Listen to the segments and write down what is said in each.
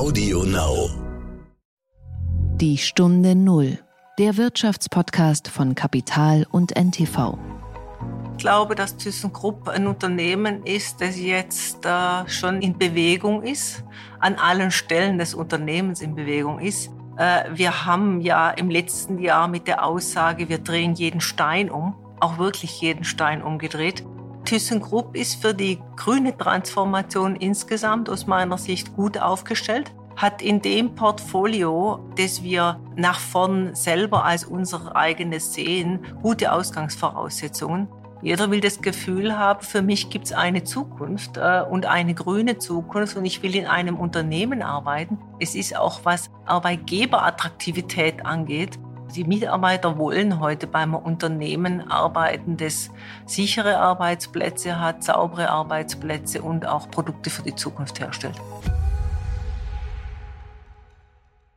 Audio Now. Die Stunde Null, der Wirtschaftspodcast von Kapital und NTV. Ich glaube, dass ThyssenKrupp ein Unternehmen ist, das jetzt äh, schon in Bewegung ist, an allen Stellen des Unternehmens in Bewegung ist. Äh, wir haben ja im letzten Jahr mit der Aussage, wir drehen jeden Stein um, auch wirklich jeden Stein umgedreht. ThyssenKrupp ist für die grüne Transformation insgesamt aus meiner Sicht gut aufgestellt, hat in dem Portfolio, das wir nach vorn selber als unser eigenes sehen, gute Ausgangsvoraussetzungen. Jeder will das Gefühl haben, für mich gibt es eine Zukunft äh, und eine grüne Zukunft und ich will in einem Unternehmen arbeiten. Es ist auch, was Arbeitgeberattraktivität angeht, die Mitarbeiter wollen heute beim Unternehmen arbeiten, das sichere Arbeitsplätze hat, saubere Arbeitsplätze und auch Produkte für die Zukunft herstellt.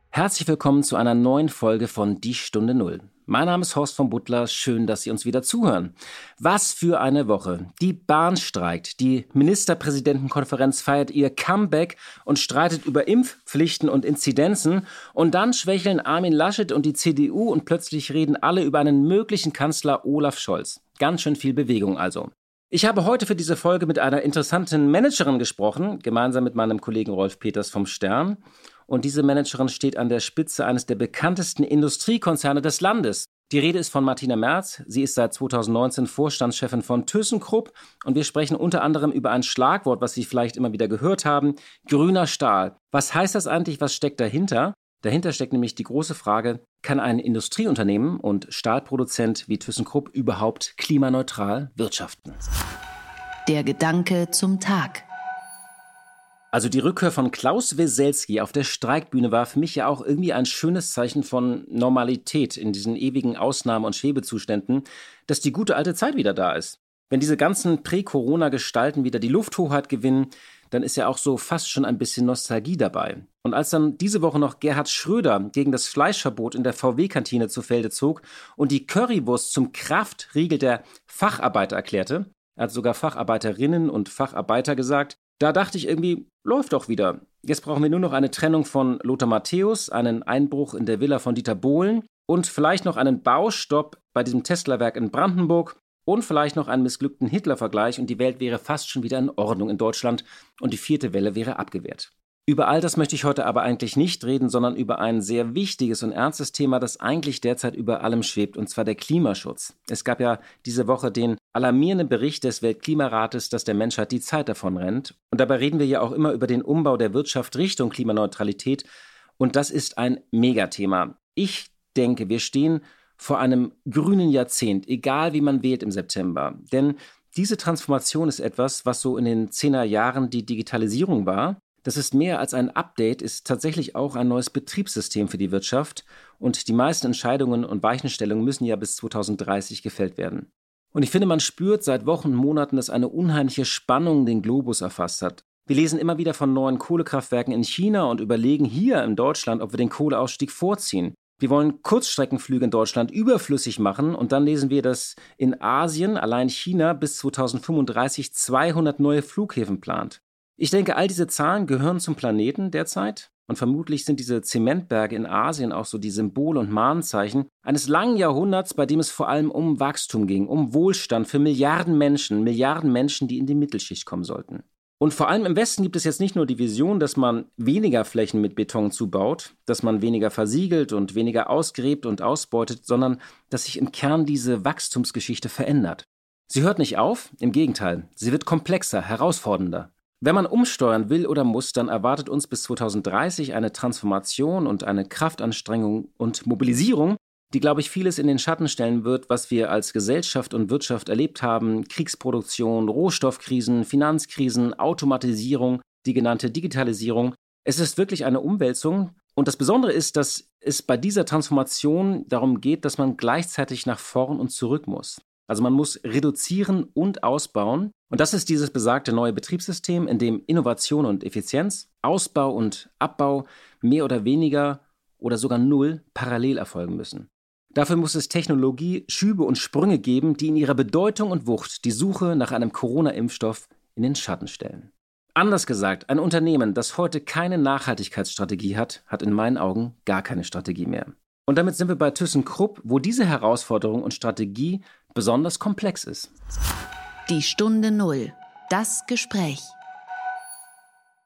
Herzlich willkommen zu einer neuen Folge von Die Stunde Null. Mein Name ist Horst von Butler. Schön, dass Sie uns wieder zuhören. Was für eine Woche. Die Bahn streikt. Die Ministerpräsidentenkonferenz feiert ihr Comeback und streitet über Impfpflichten und Inzidenzen. Und dann schwächeln Armin Laschet und die CDU und plötzlich reden alle über einen möglichen Kanzler Olaf Scholz. Ganz schön viel Bewegung also. Ich habe heute für diese Folge mit einer interessanten Managerin gesprochen, gemeinsam mit meinem Kollegen Rolf Peters vom Stern. Und diese Managerin steht an der Spitze eines der bekanntesten Industriekonzerne des Landes. Die Rede ist von Martina Merz. Sie ist seit 2019 Vorstandschefin von ThyssenKrupp und wir sprechen unter anderem über ein Schlagwort, was Sie vielleicht immer wieder gehört haben, grüner Stahl. Was heißt das eigentlich? Was steckt dahinter? Dahinter steckt nämlich die große Frage, kann ein Industrieunternehmen und Stahlproduzent wie ThyssenKrupp überhaupt klimaneutral wirtschaften? Der Gedanke zum Tag. Also die Rückkehr von Klaus Weselski auf der Streikbühne war für mich ja auch irgendwie ein schönes Zeichen von Normalität in diesen ewigen Ausnahmen- und Schwebezuständen, dass die gute alte Zeit wieder da ist. Wenn diese ganzen Prä-Corona-Gestalten wieder die Lufthoheit gewinnen, dann ist ja auch so fast schon ein bisschen Nostalgie dabei. Und als dann diese Woche noch Gerhard Schröder gegen das Fleischverbot in der VW-Kantine zu Felde zog und die Currywurst zum Kraftriegel der Facharbeiter erklärte, er hat sogar Facharbeiterinnen und Facharbeiter gesagt, da dachte ich irgendwie, läuft doch wieder. Jetzt brauchen wir nur noch eine Trennung von Lothar Matthäus, einen Einbruch in der Villa von Dieter Bohlen und vielleicht noch einen Baustopp bei diesem Tesla-Werk in Brandenburg und vielleicht noch einen missglückten Hitler-Vergleich und die Welt wäre fast schon wieder in Ordnung in Deutschland und die vierte Welle wäre abgewehrt. Über all das möchte ich heute aber eigentlich nicht reden, sondern über ein sehr wichtiges und ernstes Thema, das eigentlich derzeit über allem schwebt, und zwar der Klimaschutz. Es gab ja diese Woche den alarmierenden Bericht des Weltklimarates, dass der Menschheit die Zeit davon rennt. Und dabei reden wir ja auch immer über den Umbau der Wirtschaft Richtung Klimaneutralität. Und das ist ein Megathema. Ich denke, wir stehen vor einem grünen Jahrzehnt, egal wie man wählt im September. Denn diese Transformation ist etwas, was so in den zehner Jahren die Digitalisierung war das ist mehr als ein Update, ist tatsächlich auch ein neues Betriebssystem für die Wirtschaft und die meisten Entscheidungen und Weichenstellungen müssen ja bis 2030 gefällt werden. Und ich finde, man spürt seit Wochen und Monaten, dass eine unheimliche Spannung den Globus erfasst hat. Wir lesen immer wieder von neuen Kohlekraftwerken in China und überlegen hier in Deutschland, ob wir den Kohleausstieg vorziehen. Wir wollen Kurzstreckenflüge in Deutschland überflüssig machen und dann lesen wir, dass in Asien allein China bis 2035 200 neue Flughäfen plant. Ich denke, all diese Zahlen gehören zum Planeten derzeit. Und vermutlich sind diese Zementberge in Asien auch so die Symbole und Mahnzeichen eines langen Jahrhunderts, bei dem es vor allem um Wachstum ging, um Wohlstand für Milliarden Menschen, Milliarden Menschen, die in die Mittelschicht kommen sollten. Und vor allem im Westen gibt es jetzt nicht nur die Vision, dass man weniger Flächen mit Beton zubaut, dass man weniger versiegelt und weniger ausgräbt und ausbeutet, sondern dass sich im Kern diese Wachstumsgeschichte verändert. Sie hört nicht auf, im Gegenteil, sie wird komplexer, herausfordernder. Wenn man umsteuern will oder muss, dann erwartet uns bis 2030 eine Transformation und eine Kraftanstrengung und Mobilisierung, die, glaube ich, vieles in den Schatten stellen wird, was wir als Gesellschaft und Wirtschaft erlebt haben. Kriegsproduktion, Rohstoffkrisen, Finanzkrisen, Automatisierung, die genannte Digitalisierung. Es ist wirklich eine Umwälzung. Und das Besondere ist, dass es bei dieser Transformation darum geht, dass man gleichzeitig nach vorn und zurück muss. Also man muss reduzieren und ausbauen. Und das ist dieses besagte neue Betriebssystem, in dem Innovation und Effizienz, Ausbau und Abbau mehr oder weniger oder sogar null parallel erfolgen müssen. Dafür muss es Technologie, Schübe und Sprünge geben, die in ihrer Bedeutung und Wucht die Suche nach einem Corona-Impfstoff in den Schatten stellen. Anders gesagt, ein Unternehmen, das heute keine Nachhaltigkeitsstrategie hat, hat in meinen Augen gar keine Strategie mehr. Und damit sind wir bei ThyssenKrupp, wo diese Herausforderung und Strategie besonders komplex ist. Die Stunde Null. Das Gespräch.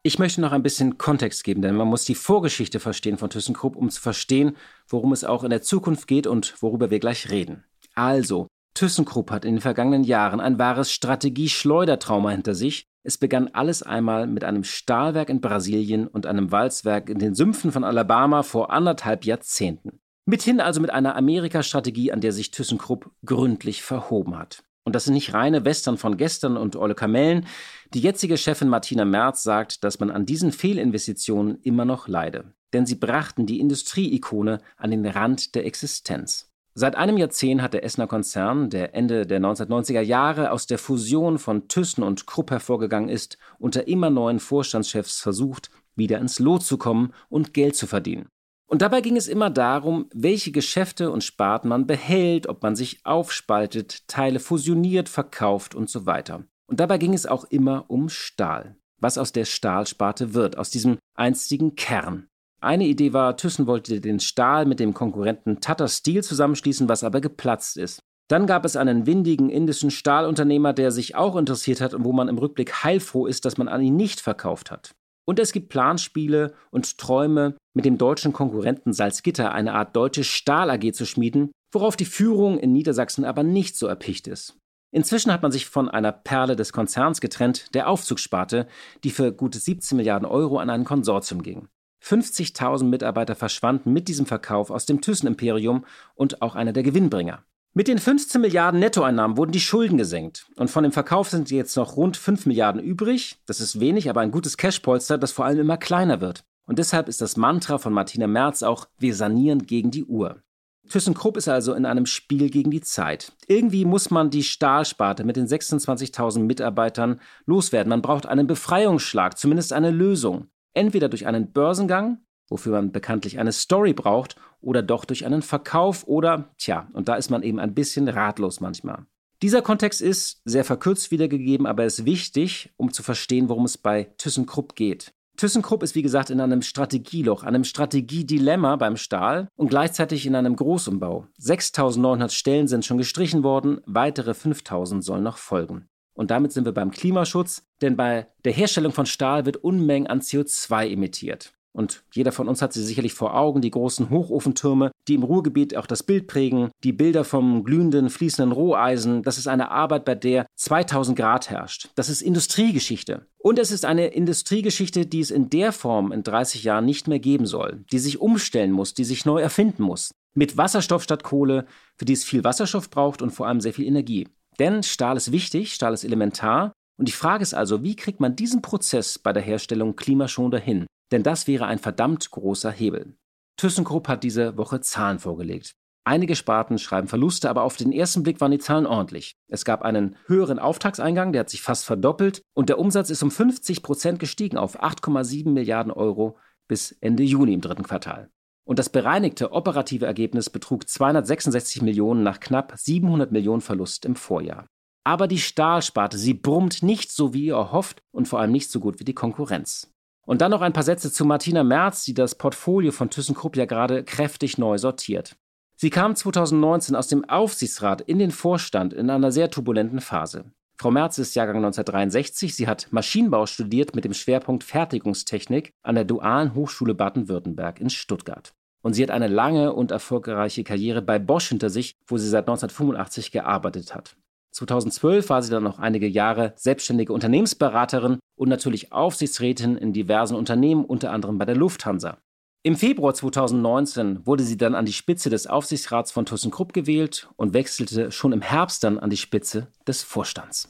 Ich möchte noch ein bisschen Kontext geben, denn man muss die Vorgeschichte verstehen von ThyssenKrupp, um zu verstehen, worum es auch in der Zukunft geht und worüber wir gleich reden. Also, ThyssenKrupp hat in den vergangenen Jahren ein wahres Strategie-Schleudertrauma hinter sich. Es begann alles einmal mit einem Stahlwerk in Brasilien und einem Walzwerk in den Sümpfen von Alabama vor anderthalb Jahrzehnten. Mithin also mit einer Amerika-Strategie, an der sich ThyssenKrupp gründlich verhoben hat. Und das sind nicht reine Western von gestern und Olle Kamellen. Die jetzige Chefin Martina Merz sagt, dass man an diesen Fehlinvestitionen immer noch leide. Denn sie brachten die Industrieikone an den Rand der Existenz. Seit einem Jahrzehnt hat der Essener Konzern, der Ende der 1990er Jahre aus der Fusion von Thyssen und Krupp hervorgegangen ist, unter immer neuen Vorstandschefs versucht, wieder ins Lot zu kommen und Geld zu verdienen. Und dabei ging es immer darum, welche Geschäfte und Sparten man behält, ob man sich aufspaltet, Teile fusioniert, verkauft und so weiter. Und dabei ging es auch immer um Stahl. Was aus der Stahlsparte wird, aus diesem einstigen Kern. Eine Idee war, Thyssen wollte den Stahl mit dem Konkurrenten Tata Steel zusammenschließen, was aber geplatzt ist. Dann gab es einen windigen indischen Stahlunternehmer, der sich auch interessiert hat und wo man im Rückblick heilfroh ist, dass man an ihn nicht verkauft hat. Und es gibt Planspiele und Träume, mit dem deutschen Konkurrenten Salzgitter eine Art deutsche Stahl AG zu schmieden, worauf die Führung in Niedersachsen aber nicht so erpicht ist. Inzwischen hat man sich von einer Perle des Konzerns getrennt, der Aufzugssparte, die für gut 17 Milliarden Euro an ein Konsortium ging. 50.000 Mitarbeiter verschwanden mit diesem Verkauf aus dem Thyssen-Imperium und auch einer der Gewinnbringer. Mit den 15 Milliarden Nettoeinnahmen wurden die Schulden gesenkt. Und von dem Verkauf sind jetzt noch rund 5 Milliarden übrig. Das ist wenig, aber ein gutes Cashpolster, das vor allem immer kleiner wird. Und deshalb ist das Mantra von Martina Merz auch, wir sanieren gegen die Uhr. ThyssenKrupp ist also in einem Spiel gegen die Zeit. Irgendwie muss man die Stahlsparte mit den 26.000 Mitarbeitern loswerden. Man braucht einen Befreiungsschlag, zumindest eine Lösung. Entweder durch einen Börsengang wofür man bekanntlich eine Story braucht, oder doch durch einen Verkauf oder, tja, und da ist man eben ein bisschen ratlos manchmal. Dieser Kontext ist sehr verkürzt wiedergegeben, aber ist wichtig, um zu verstehen, worum es bei ThyssenKrupp geht. ThyssenKrupp ist wie gesagt in einem Strategieloch, einem Strategiedilemma beim Stahl und gleichzeitig in einem Großumbau. 6900 Stellen sind schon gestrichen worden, weitere 5000 sollen noch folgen. Und damit sind wir beim Klimaschutz, denn bei der Herstellung von Stahl wird Unmengen an CO2 emittiert. Und jeder von uns hat sie sicherlich vor Augen, die großen Hochofentürme, die im Ruhrgebiet auch das Bild prägen, die Bilder vom glühenden, fließenden Roheisen. Das ist eine Arbeit, bei der 2000 Grad herrscht. Das ist Industriegeschichte. Und es ist eine Industriegeschichte, die es in der Form in 30 Jahren nicht mehr geben soll, die sich umstellen muss, die sich neu erfinden muss. Mit Wasserstoff statt Kohle, für die es viel Wasserstoff braucht und vor allem sehr viel Energie. Denn Stahl ist wichtig, Stahl ist elementar. Und die Frage ist also, wie kriegt man diesen Prozess bei der Herstellung klimaschonender hin? Denn das wäre ein verdammt großer Hebel. ThyssenKrupp hat diese Woche Zahlen vorgelegt. Einige Sparten schreiben Verluste, aber auf den ersten Blick waren die Zahlen ordentlich. Es gab einen höheren Auftragseingang, der hat sich fast verdoppelt und der Umsatz ist um 50 Prozent gestiegen auf 8,7 Milliarden Euro bis Ende Juni im dritten Quartal. Und das bereinigte operative Ergebnis betrug 266 Millionen nach knapp 700 Millionen Verlust im Vorjahr. Aber die Stahlsparte, sie brummt nicht so wie ihr erhofft und vor allem nicht so gut wie die Konkurrenz. Und dann noch ein paar Sätze zu Martina Merz, die das Portfolio von ThyssenKrupp ja gerade kräftig neu sortiert. Sie kam 2019 aus dem Aufsichtsrat in den Vorstand in einer sehr turbulenten Phase. Frau Merz ist Jahrgang 1963. Sie hat Maschinenbau studiert mit dem Schwerpunkt Fertigungstechnik an der Dualen Hochschule Baden-Württemberg in Stuttgart. Und sie hat eine lange und erfolgreiche Karriere bei Bosch hinter sich, wo sie seit 1985 gearbeitet hat. 2012 war sie dann noch einige Jahre selbstständige Unternehmensberaterin und natürlich Aufsichtsrätin in diversen Unternehmen, unter anderem bei der Lufthansa. Im Februar 2019 wurde sie dann an die Spitze des Aufsichtsrats von ThyssenKrupp gewählt und wechselte schon im Herbst dann an die Spitze des Vorstands.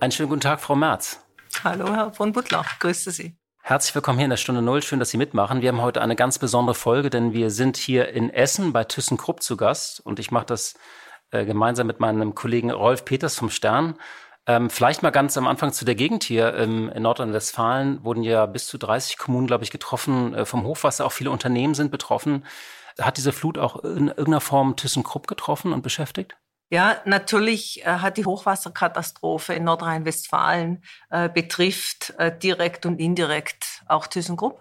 Einen schönen guten Tag, Frau Merz. Hallo, Herr von Butler. Grüße Sie. Herzlich willkommen hier in der Stunde Null. Schön, dass Sie mitmachen. Wir haben heute eine ganz besondere Folge, denn wir sind hier in Essen bei ThyssenKrupp zu Gast und ich mache das äh, gemeinsam mit meinem Kollegen Rolf Peters vom Stern. Ähm, vielleicht mal ganz am Anfang zu der Gegend hier ähm, in Nordrhein-Westfalen wurden ja bis zu 30 Kommunen, glaube ich, getroffen äh, vom Hochwasser. Auch viele Unternehmen sind betroffen. Hat diese Flut auch in irgendeiner Form ThyssenKrupp getroffen und beschäftigt? Ja, natürlich äh, hat die Hochwasserkatastrophe in Nordrhein-Westfalen äh, betrifft äh, direkt und indirekt auch ThyssenKrupp.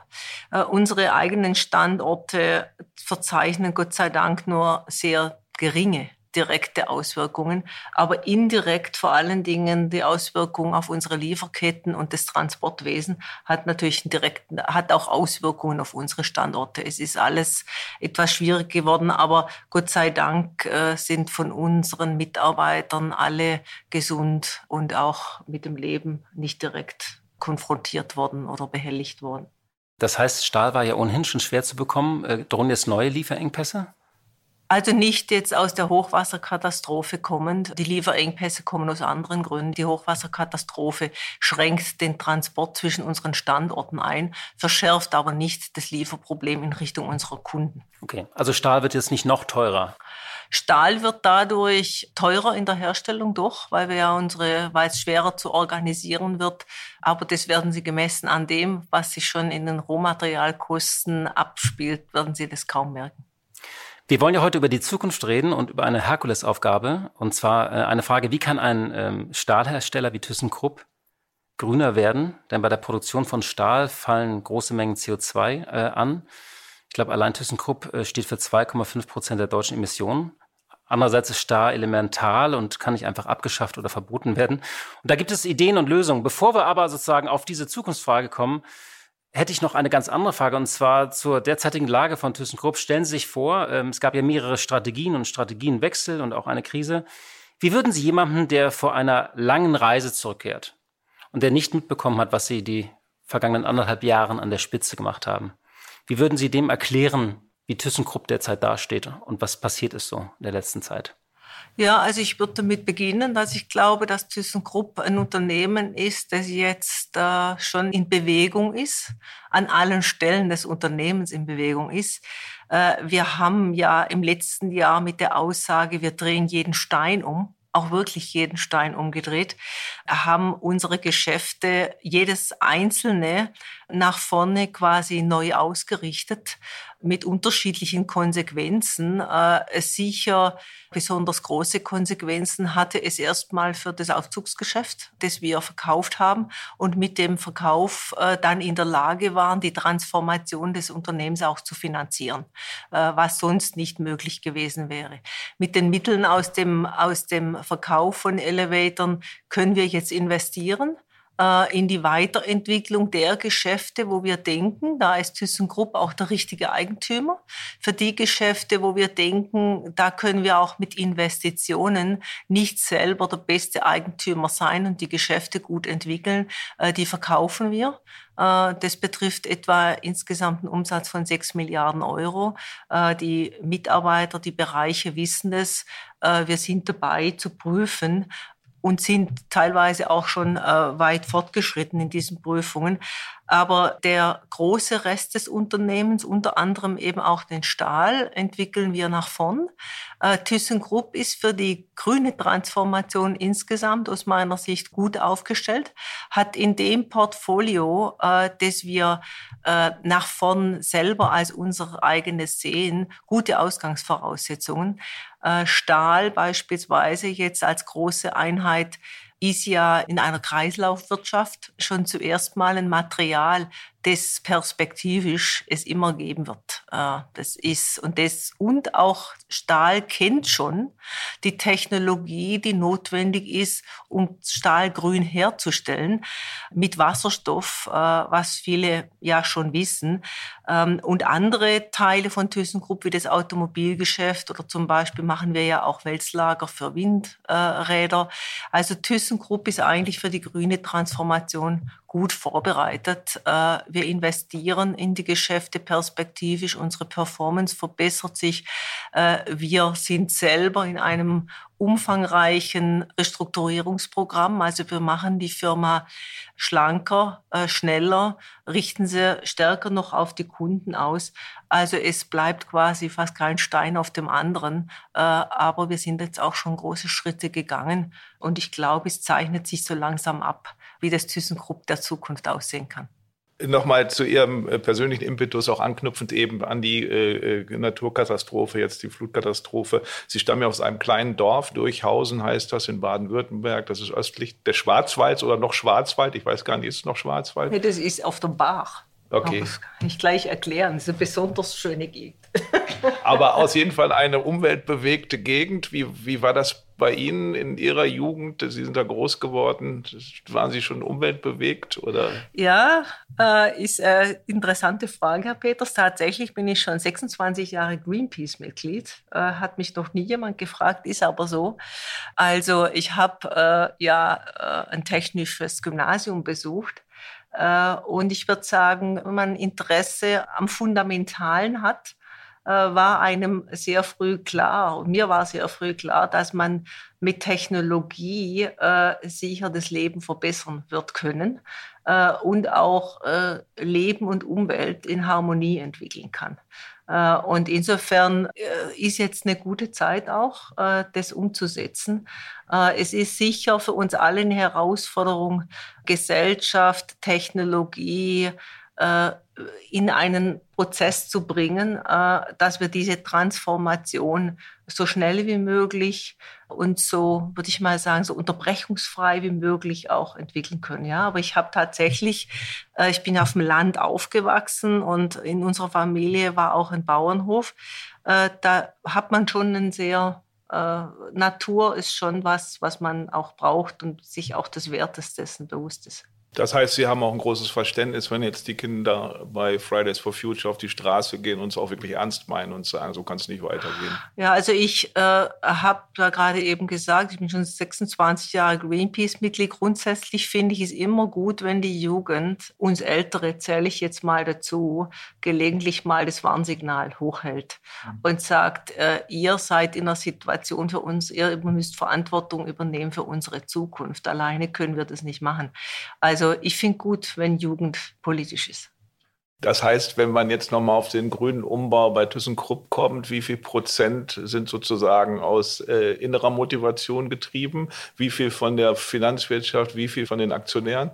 Äh, unsere eigenen Standorte verzeichnen Gott sei Dank nur sehr geringe direkte Auswirkungen, aber indirekt vor allen Dingen die Auswirkung auf unsere Lieferketten und das Transportwesen hat natürlich direkt, hat auch Auswirkungen auf unsere Standorte. Es ist alles etwas schwierig geworden, aber Gott sei Dank äh, sind von unseren Mitarbeitern alle gesund und auch mit dem Leben nicht direkt konfrontiert worden oder behelligt worden. Das heißt, Stahl war ja ohnehin schon schwer zu bekommen. Äh, drohen jetzt neue Lieferengpässe? Also nicht jetzt aus der Hochwasserkatastrophe kommend. Die Lieferengpässe kommen aus anderen Gründen. Die Hochwasserkatastrophe schränkt den Transport zwischen unseren Standorten ein, verschärft aber nicht das Lieferproblem in Richtung unserer Kunden. Okay, also Stahl wird jetzt nicht noch teurer. Stahl wird dadurch teurer in der Herstellung doch, weil wir ja unsere, weil es schwerer zu organisieren wird. Aber das werden Sie gemessen an dem, was sich schon in den Rohmaterialkosten abspielt, werden Sie das kaum merken. Wir wollen ja heute über die Zukunft reden und über eine Herkulesaufgabe. Und zwar äh, eine Frage, wie kann ein ähm, Stahlhersteller wie ThyssenKrupp grüner werden? Denn bei der Produktion von Stahl fallen große Mengen CO2 äh, an. Ich glaube, allein ThyssenKrupp äh, steht für 2,5 Prozent der deutschen Emissionen. Andererseits ist Stahl elemental und kann nicht einfach abgeschafft oder verboten werden. Und da gibt es Ideen und Lösungen. Bevor wir aber sozusagen auf diese Zukunftsfrage kommen, hätte ich noch eine ganz andere Frage und zwar zur derzeitigen Lage von ThyssenKrupp. Stellen Sie sich vor, ähm, es gab ja mehrere Strategien und Strategienwechsel und auch eine Krise. Wie würden Sie jemanden, der vor einer langen Reise zurückkehrt und der nicht mitbekommen hat, was Sie die vergangenen anderthalb Jahren an der Spitze gemacht haben, wie würden Sie dem erklären, wie ThyssenKrupp derzeit dasteht und was passiert ist so in der letzten Zeit? Ja, also ich würde damit beginnen, dass ich glaube, dass ThyssenKrupp ein Unternehmen ist, das jetzt äh, schon in Bewegung ist, an allen Stellen des Unternehmens in Bewegung ist. Äh, wir haben ja im letzten Jahr mit der Aussage, wir drehen jeden Stein um, auch wirklich jeden Stein umgedreht, haben unsere Geschäfte, jedes einzelne, nach vorne quasi neu ausgerichtet mit unterschiedlichen Konsequenzen. Äh, sicher besonders große Konsequenzen hatte es erstmal für das Aufzugsgeschäft, das wir verkauft haben und mit dem Verkauf äh, dann in der Lage waren, die Transformation des Unternehmens auch zu finanzieren, äh, was sonst nicht möglich gewesen wäre. Mit den Mitteln aus dem, aus dem Verkauf von Elevatoren können wir jetzt investieren in die Weiterentwicklung der Geschäfte, wo wir denken, da ist ThyssenKrupp auch der richtige Eigentümer. Für die Geschäfte, wo wir denken, da können wir auch mit Investitionen nicht selber der beste Eigentümer sein und die Geschäfte gut entwickeln, äh, die verkaufen wir. Äh, das betrifft etwa insgesamt einen Umsatz von sechs Milliarden Euro. Die Mitarbeiter, die Bereiche wissen es. Wir sind dabei zu prüfen, und sind teilweise auch schon äh, weit fortgeschritten in diesen Prüfungen. Aber der große Rest des Unternehmens, unter anderem eben auch den Stahl, entwickeln wir nach vorn. Äh, ThyssenKrupp ist für die grüne Transformation insgesamt aus meiner Sicht gut aufgestellt, hat in dem Portfolio, äh, das wir äh, nach vorn selber als unser eigenes sehen, gute Ausgangsvoraussetzungen. Stahl beispielsweise jetzt als große Einheit ist ja in einer Kreislaufwirtschaft schon zuerst mal ein Material, das perspektivisch es immer geben wird. Äh, das ist und das und auch Stahl kennt schon die Technologie, die notwendig ist, um Stahl grün herzustellen mit Wasserstoff, äh, was viele ja schon wissen. Ähm, und andere Teile von ThyssenKrupp wie das Automobilgeschäft oder zum Beispiel machen wir ja auch Wälzlager für Windräder. Also ThyssenKrupp ist eigentlich für die grüne Transformation gut vorbereitet. Äh, wir investieren in die Geschäfte perspektivisch. Unsere Performance verbessert sich. Äh, wir sind selber in einem umfangreichen Restrukturierungsprogramm. Also wir machen die Firma schlanker, äh, schneller, richten sie stärker noch auf die Kunden aus. Also es bleibt quasi fast kein Stein auf dem anderen. Aber wir sind jetzt auch schon große Schritte gegangen. Und ich glaube, es zeichnet sich so langsam ab, wie das ThyssenKrupp der Zukunft aussehen kann. Nochmal zu Ihrem äh, persönlichen Impetus, auch anknüpfend eben an die äh, äh, Naturkatastrophe, jetzt die Flutkatastrophe. Sie stammen ja aus einem kleinen Dorf, Durchhausen heißt das, in Baden-Württemberg. Das ist östlich des Schwarzwalds oder noch Schwarzwald. Ich weiß gar nicht, ist es noch Schwarzwald? Nee, das ist auf dem Bach. Okay. Das kann ich gleich erklären. Das ist eine besonders schöne Gegend. Aber aus jeden Fall eine umweltbewegte Gegend. Wie, wie war das bei Ihnen in Ihrer Jugend? Sie sind da groß geworden. Waren Sie schon umweltbewegt? Oder? Ja, äh, ist eine interessante Frage, Herr Peters. Tatsächlich bin ich schon 26 Jahre Greenpeace-Mitglied. Äh, hat mich noch nie jemand gefragt, ist aber so. Also ich habe äh, ja äh, ein technisches Gymnasium besucht äh, und ich würde sagen, wenn man Interesse am Fundamentalen hat, äh, war einem sehr früh klar, mir war sehr früh klar, dass man mit Technologie äh, sicher das Leben verbessern wird können äh, und auch äh, Leben und Umwelt in Harmonie entwickeln kann. Äh, und insofern äh, ist jetzt eine gute Zeit auch, das umzusetzen. Es ist sicher für uns alle eine Herausforderung, Gesellschaft, Technologie, in einen Prozess zu bringen, äh, dass wir diese Transformation so schnell wie möglich und so, würde ich mal sagen, so unterbrechungsfrei wie möglich auch entwickeln können. Ja, aber ich habe tatsächlich, äh, ich bin auf dem Land aufgewachsen und in unserer Familie war auch ein Bauernhof. Äh, da hat man schon einen sehr Natur ist schon was, was man auch braucht und sich auch des Wertes dessen bewusst ist. Das heißt, Sie haben auch ein großes Verständnis, wenn jetzt die Kinder bei Fridays for Future auf die Straße gehen und es auch wirklich ernst meinen und sagen, so kann es nicht weitergehen. Ja, also ich äh, habe da gerade eben gesagt, ich bin schon 26 Jahre Greenpeace-Mitglied. Grundsätzlich finde ich es immer gut, wenn die Jugend, uns Ältere zähle ich jetzt mal dazu, gelegentlich mal das Warnsignal hochhält mhm. und sagt, äh, ihr seid in einer Situation für uns, ihr müsst Verantwortung übernehmen für unsere Zukunft. Alleine können wir das nicht machen. Also also ich finde gut, wenn Jugend politisch ist. Das heißt, wenn man jetzt nochmal auf den grünen Umbau bei ThyssenKrupp kommt, wie viel Prozent sind sozusagen aus äh, innerer Motivation getrieben? Wie viel von der Finanzwirtschaft? Wie viel von den Aktionären?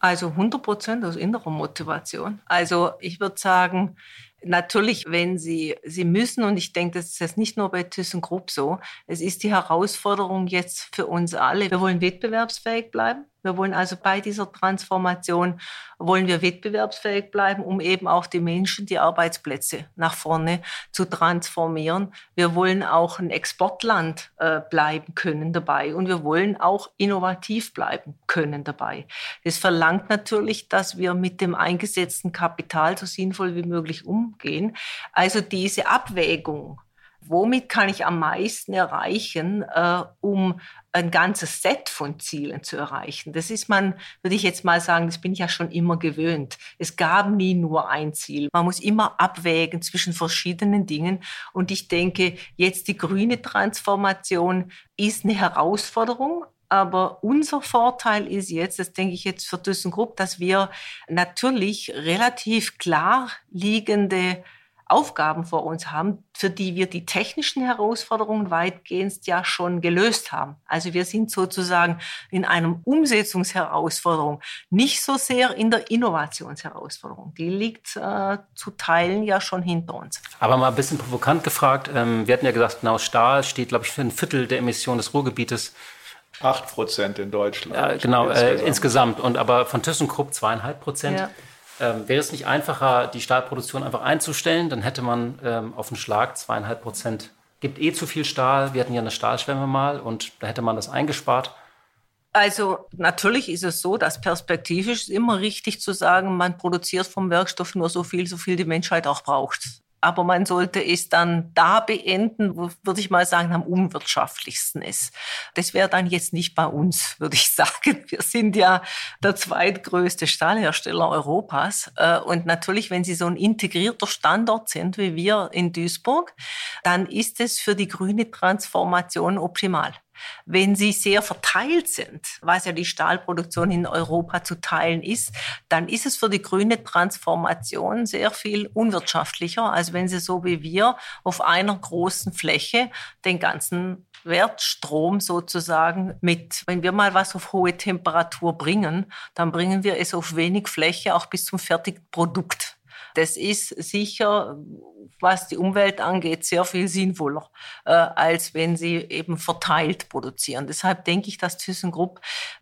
Also 100 Prozent aus innerer Motivation. Also ich würde sagen, Natürlich, wenn Sie, Sie müssen, und ich denke, das ist jetzt nicht nur bei ThyssenKrupp so, es ist die Herausforderung jetzt für uns alle. Wir wollen wettbewerbsfähig bleiben. Wir wollen also bei dieser Transformation, wollen wir wettbewerbsfähig bleiben, um eben auch die Menschen, die Arbeitsplätze nach vorne zu transformieren. Wir wollen auch ein Exportland äh, bleiben können dabei und wir wollen auch innovativ bleiben können dabei. Das verlangt natürlich, dass wir mit dem eingesetzten Kapital so sinnvoll wie möglich umgehen. Also diese Abwägung, womit kann ich am meisten erreichen, äh, um ein ganzes Set von Zielen zu erreichen. Das ist man, würde ich jetzt mal sagen, das bin ich ja schon immer gewöhnt. Es gab nie nur ein Ziel. Man muss immer abwägen zwischen verschiedenen Dingen. Und ich denke, jetzt die grüne Transformation ist eine Herausforderung, aber unser Vorteil ist jetzt, das denke ich jetzt für ThyssenKrupp, dass wir natürlich relativ klar liegende Aufgaben vor uns haben, für die wir die technischen Herausforderungen weitgehend ja schon gelöst haben. Also wir sind sozusagen in einer Umsetzungsherausforderung, nicht so sehr in der Innovationsherausforderung. Die liegt äh, zu Teilen ja schon hinter uns. Aber mal ein bisschen provokant gefragt, ähm, wir hatten ja gesagt, genau Stahl steht, glaube ich, für ein Viertel der Emissionen des Ruhrgebietes. Acht Prozent in Deutschland. Ja, genau, insgesamt. Äh, insgesamt. Und aber von ThyssenKrupp zweieinhalb Prozent. Ja. Ähm, wäre es nicht einfacher, die Stahlproduktion einfach einzustellen? Dann hätte man ähm, auf den Schlag zweieinhalb Prozent. Gibt eh zu viel Stahl. Wir hatten ja eine Stahlschwemme mal und da hätte man das eingespart. Also natürlich ist es so, dass perspektivisch immer richtig zu sagen, man produziert vom Werkstoff nur so viel, so viel die Menschheit auch braucht aber man sollte es dann da beenden, wo, würde ich mal sagen, am unwirtschaftlichsten ist. Das wäre dann jetzt nicht bei uns, würde ich sagen. Wir sind ja der zweitgrößte Stahlhersteller Europas. Äh, und natürlich, wenn Sie so ein integrierter Standort sind wie wir in Duisburg, dann ist es für die grüne Transformation optimal. Wenn sie sehr verteilt sind, was ja die Stahlproduktion in Europa zu teilen ist, dann ist es für die grüne Transformation sehr viel unwirtschaftlicher, als wenn sie so wie wir auf einer großen Fläche den ganzen Wertstrom sozusagen mit, wenn wir mal was auf hohe Temperatur bringen, dann bringen wir es auf wenig Fläche auch bis zum Fertigprodukt. Das ist sicher, was die Umwelt angeht, sehr viel sinnvoller, äh, als wenn sie eben verteilt produzieren. Deshalb denke ich, dass ThyssenKrupp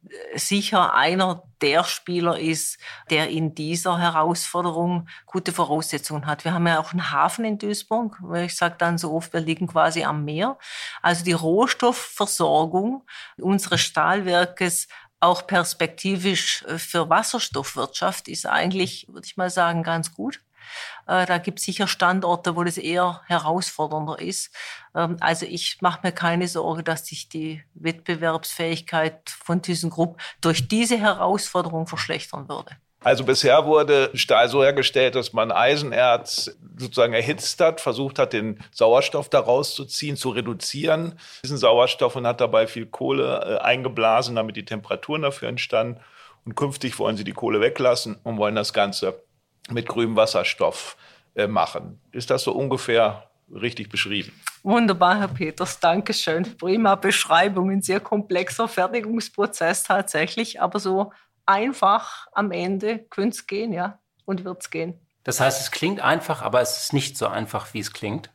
äh, sicher einer der Spieler ist, der in dieser Herausforderung gute Voraussetzungen hat. Wir haben ja auch einen Hafen in Duisburg. Ich sage dann so oft, wir liegen quasi am Meer. Also die Rohstoffversorgung unseres Stahlwerkes auch perspektivisch äh, für Wasserstoffwirtschaft ist eigentlich, würde ich mal sagen, ganz gut. Äh, da gibt es sicher Standorte, wo das eher herausfordernder ist. Ähm, also ich mache mir keine Sorge, dass sich die Wettbewerbsfähigkeit von ThyssenKrupp durch diese Herausforderung verschlechtern würde. Also bisher wurde Stahl so hergestellt, dass man Eisenerz sozusagen erhitzt hat, versucht hat, den Sauerstoff daraus zu ziehen, zu reduzieren, diesen Sauerstoff und hat dabei viel Kohle äh, eingeblasen, damit die Temperaturen dafür entstanden. Und künftig wollen sie die Kohle weglassen und wollen das Ganze mit grünem Wasserstoff äh, machen. Ist das so ungefähr richtig beschrieben? Wunderbar, Herr Peters, danke schön. Prima Beschreibung, ein sehr komplexer Fertigungsprozess tatsächlich, aber so einfach am Ende könnte es gehen, ja, und wird es gehen. Das heißt, es klingt einfach, aber es ist nicht so einfach, wie es klingt.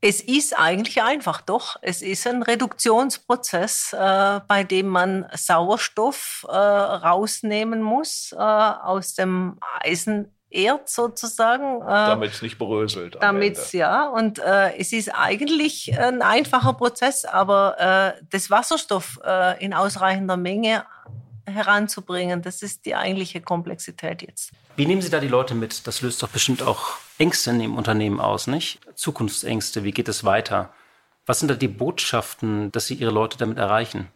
Es ist eigentlich einfach, doch. Es ist ein Reduktionsprozess, äh, bei dem man Sauerstoff äh, rausnehmen muss äh, aus dem Eisenerz sozusagen. Äh, damit es nicht bröselt. Damit ja. Und äh, es ist eigentlich ein einfacher Prozess, aber äh, das Wasserstoff in ausreichender Menge heranzubringen. Das ist die eigentliche Komplexität jetzt. Wie nehmen Sie da die Leute mit? Das löst doch bestimmt auch Ängste in dem Unternehmen aus, nicht? Zukunftsängste, wie geht es weiter? Was sind da die Botschaften, dass Sie Ihre Leute damit erreichen?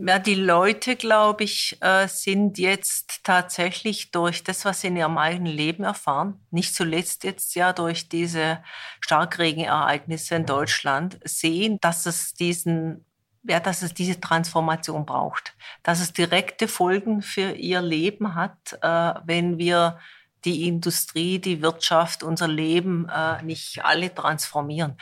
Ja, die Leute, glaube ich, äh, sind jetzt tatsächlich durch das, was sie in ihrem eigenen Leben erfahren, nicht zuletzt jetzt ja durch diese Starkregenereignisse in Deutschland, sehen, dass es diesen ja, dass es diese Transformation braucht, dass es direkte Folgen für ihr Leben hat, äh, wenn wir die Industrie, die Wirtschaft, unser Leben äh, nicht alle transformieren.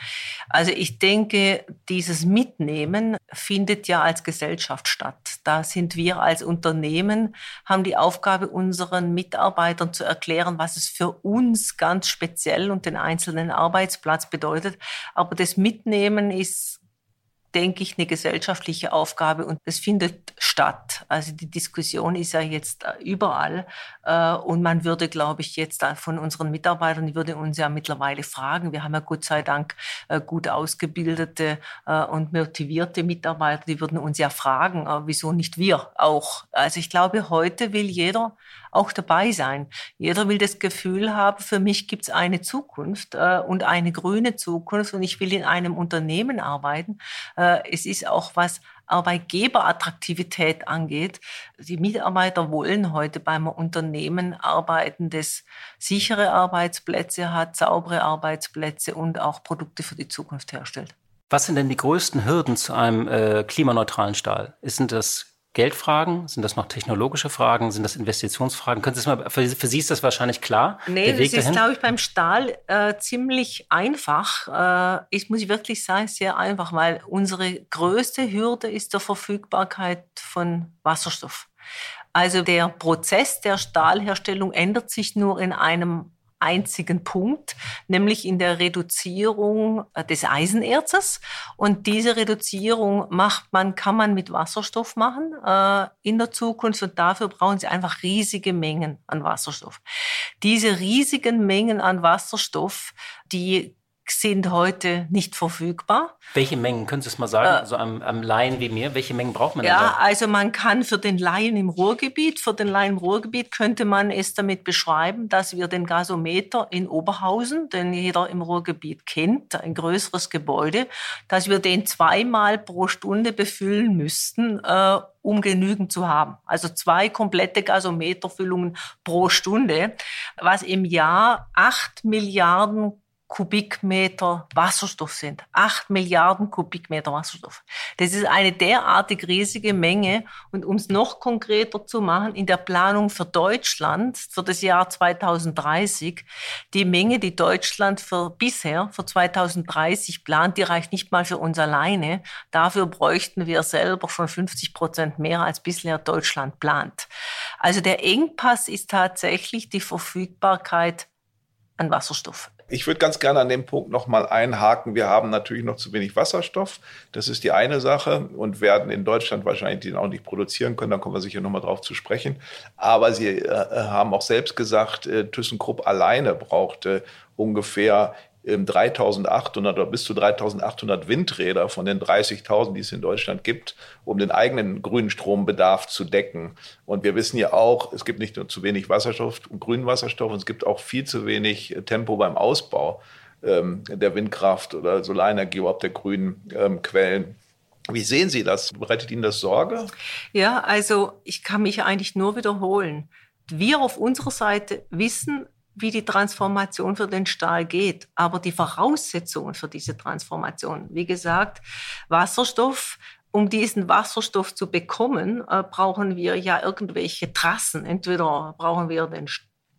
Also ich denke, dieses Mitnehmen findet ja als Gesellschaft statt. Da sind wir als Unternehmen, haben die Aufgabe, unseren Mitarbeitern zu erklären, was es für uns ganz speziell und den einzelnen Arbeitsplatz bedeutet. Aber das Mitnehmen ist denke ich, eine gesellschaftliche Aufgabe und es findet statt. Also die Diskussion ist ja jetzt äh, überall äh, und man würde, glaube ich, jetzt von unseren Mitarbeitern, die würden uns ja mittlerweile fragen. Wir haben ja Gott sei Dank äh, gut ausgebildete und motivierte Mitarbeiter, die würden uns ja fragen, wieso nicht wir auch. Also ich glaube, heute will jeder auch dabei sein. Jeder will das Gefühl haben, für mich gibt es eine Zukunft äh, und eine grüne Zukunft und ich will in einem Unternehmen arbeiten. Äh, es ist auch was Arbeitgeberattraktivität angeht. Die Mitarbeiter wollen heute beim Unternehmen arbeiten, das sichere Arbeitsplätze hat, saubere Arbeitsplätze und auch Produkte für die Zukunft herstellt. Was sind denn die größten Hürden zu einem äh, klimaneutralen Stahl? Sind das Geldfragen? Sind das noch technologische Fragen? Sind das Investitionsfragen? Können Sie es mal, für, für, Sie ist das wahrscheinlich klar? Nee, das ist, glaube ich, beim Stahl äh, ziemlich einfach. Äh, ich muss wirklich sagen, sehr einfach, weil unsere größte Hürde ist der Verfügbarkeit von Wasserstoff. Also der Prozess der Stahlherstellung ändert sich nur in einem einzigen Punkt, nämlich in der Reduzierung äh, des Eisenerzes. Und diese Reduzierung macht man, kann man mit Wasserstoff machen äh, in der Zukunft. Und dafür brauchen Sie einfach riesige Mengen an Wasserstoff. Diese riesigen Mengen an Wasserstoff, die sind heute nicht verfügbar. Welche Mengen, können Sie es mal sagen, äh, also am, am Laien wie mir, welche Mengen braucht man ja, denn? Ja, also man kann für den Laien im Ruhrgebiet, für den Laien im Ruhrgebiet könnte man es damit beschreiben, dass wir den Gasometer in Oberhausen, den jeder im Ruhrgebiet kennt, ein größeres Gebäude, dass wir den zweimal pro Stunde befüllen müssten, äh, um genügend zu haben. Also zwei komplette Gasometerfüllungen pro Stunde, was im Jahr acht Milliarden Kubikmeter Wasserstoff sind. Acht Milliarden Kubikmeter Wasserstoff. Das ist eine derartig riesige Menge. Und um es noch konkreter zu machen, in der Planung für Deutschland für das Jahr 2030, die Menge, die Deutschland für bisher, für 2030 plant, die reicht nicht mal für uns alleine. Dafür bräuchten wir selber schon 50 Prozent mehr, als bisher Deutschland plant. Also der Engpass ist tatsächlich die Verfügbarkeit an Wasserstoff. Ich würde ganz gerne an dem Punkt nochmal einhaken. Wir haben natürlich noch zu wenig Wasserstoff. Das ist die eine Sache und werden in Deutschland wahrscheinlich den auch nicht produzieren können. Da kommen wir sicher nochmal drauf zu sprechen. Aber Sie äh, haben auch selbst gesagt, äh, ThyssenKrupp alleine brauchte ungefähr 3800 oder bis zu 3800 Windräder von den 30.000, die es in Deutschland gibt, um den eigenen grünen Strombedarf zu decken. Und wir wissen ja auch, es gibt nicht nur zu wenig Wasserstoff und grünen Wasserstoff, es gibt auch viel zu wenig Tempo beim Ausbau ähm, der Windkraft oder Solarenergie, überhaupt der grünen ähm, Quellen. Wie sehen Sie das? Bereitet Ihnen das Sorge? Ja, also ich kann mich eigentlich nur wiederholen. Wir auf unserer Seite wissen, wie die Transformation für den Stahl geht. Aber die Voraussetzungen für diese Transformation, wie gesagt, Wasserstoff, um diesen Wasserstoff zu bekommen, äh, brauchen wir ja irgendwelche Trassen. Entweder brauchen wir den,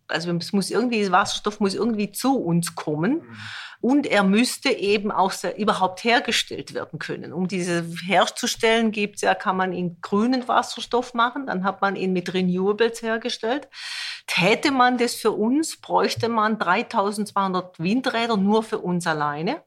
also es muss irgendwie, Wasserstoff muss irgendwie zu uns kommen. Mhm. Und er müsste eben auch überhaupt hergestellt werden können. Um diese herzustellen, gibt's ja, kann man ihn grünen Wasserstoff machen, dann hat man ihn mit Renewables hergestellt. Täte man das für uns, bräuchte man 3200 Windräder nur für uns alleine.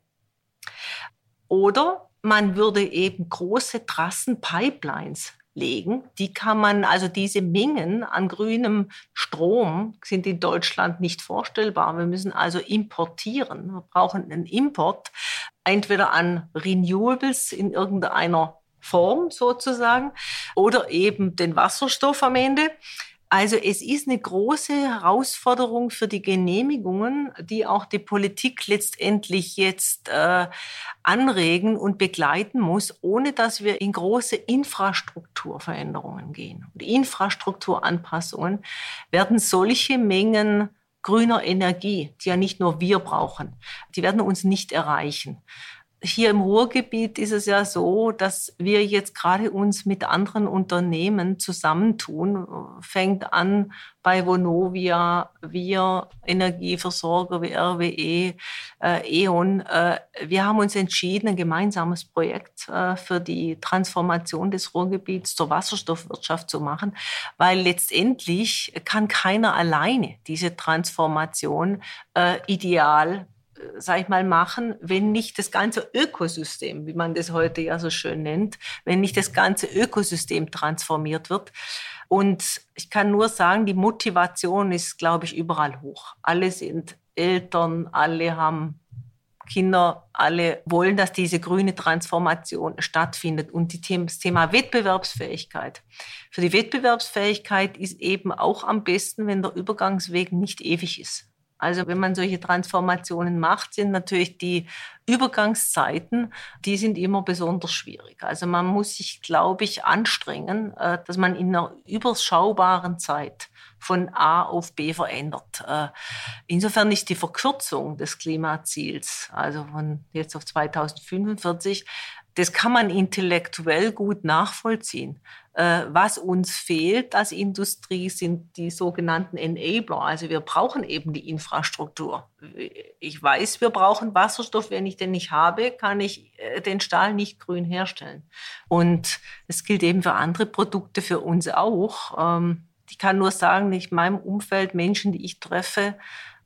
Oder man würde eben große Trassen, Pipelines legen. Die kann man, also diese Mengen an grünem Strom sind in Deutschland nicht vorstellbar. Wir müssen also importieren. Wir brauchen einen Import, entweder an Renewables in irgendeiner Form sozusagen oder eben den Wasserstoff am Ende. Also es ist eine große Herausforderung für die Genehmigungen, die auch die Politik letztendlich jetzt äh, anregen und begleiten muss, ohne dass wir in große Infrastrukturveränderungen gehen. Und Infrastrukturanpassungen werden solche Mengen grüner Energie, die ja nicht nur wir brauchen, die werden uns nicht erreichen hier im Ruhrgebiet ist es ja so, dass wir jetzt gerade uns mit anderen Unternehmen zusammentun. Fängt an bei Vonovia, wir Energieversorger wie RWE, äh, E.ON. Äh, wir haben uns entschieden, ein gemeinsames Projekt äh, für die Transformation des Ruhrgebiets zur Wasserstoffwirtschaft zu machen, weil letztendlich kann keiner alleine diese Transformation äh, ideal sag ich mal, machen, wenn nicht das ganze Ökosystem, wie man das heute ja so schön nennt, wenn nicht das ganze Ökosystem transformiert wird. Und ich kann nur sagen, die Motivation ist, glaube ich, überall hoch. Alle sind Eltern, alle haben Kinder, alle wollen, dass diese grüne Transformation stattfindet. Und das Thema Wettbewerbsfähigkeit. Für die Wettbewerbsfähigkeit ist eben auch am besten, wenn der Übergangsweg nicht ewig ist. Also wenn man solche Transformationen macht, sind natürlich die Übergangszeiten, die sind immer besonders schwierig. Also man muss sich, glaube ich, anstrengen, äh, dass man in einer überschaubaren Zeit von A auf B verändert. Äh, insofern ist die Verkürzung des Klimaziels, also von jetzt auf 2045, das kann man intellektuell gut nachvollziehen. Äh, was uns fehlt als Industrie sind die sogenannten Enabler. Also wir brauchen eben die Infrastruktur. Ich weiß, wir brauchen Wasserstoff. Wenn ich den nicht habe, kann ich äh, den Stahl nicht grün herstellen. Und es gilt eben für andere Produkte, für uns auch. Ich kann nur sagen, in meinem Umfeld, Menschen, die ich treffe,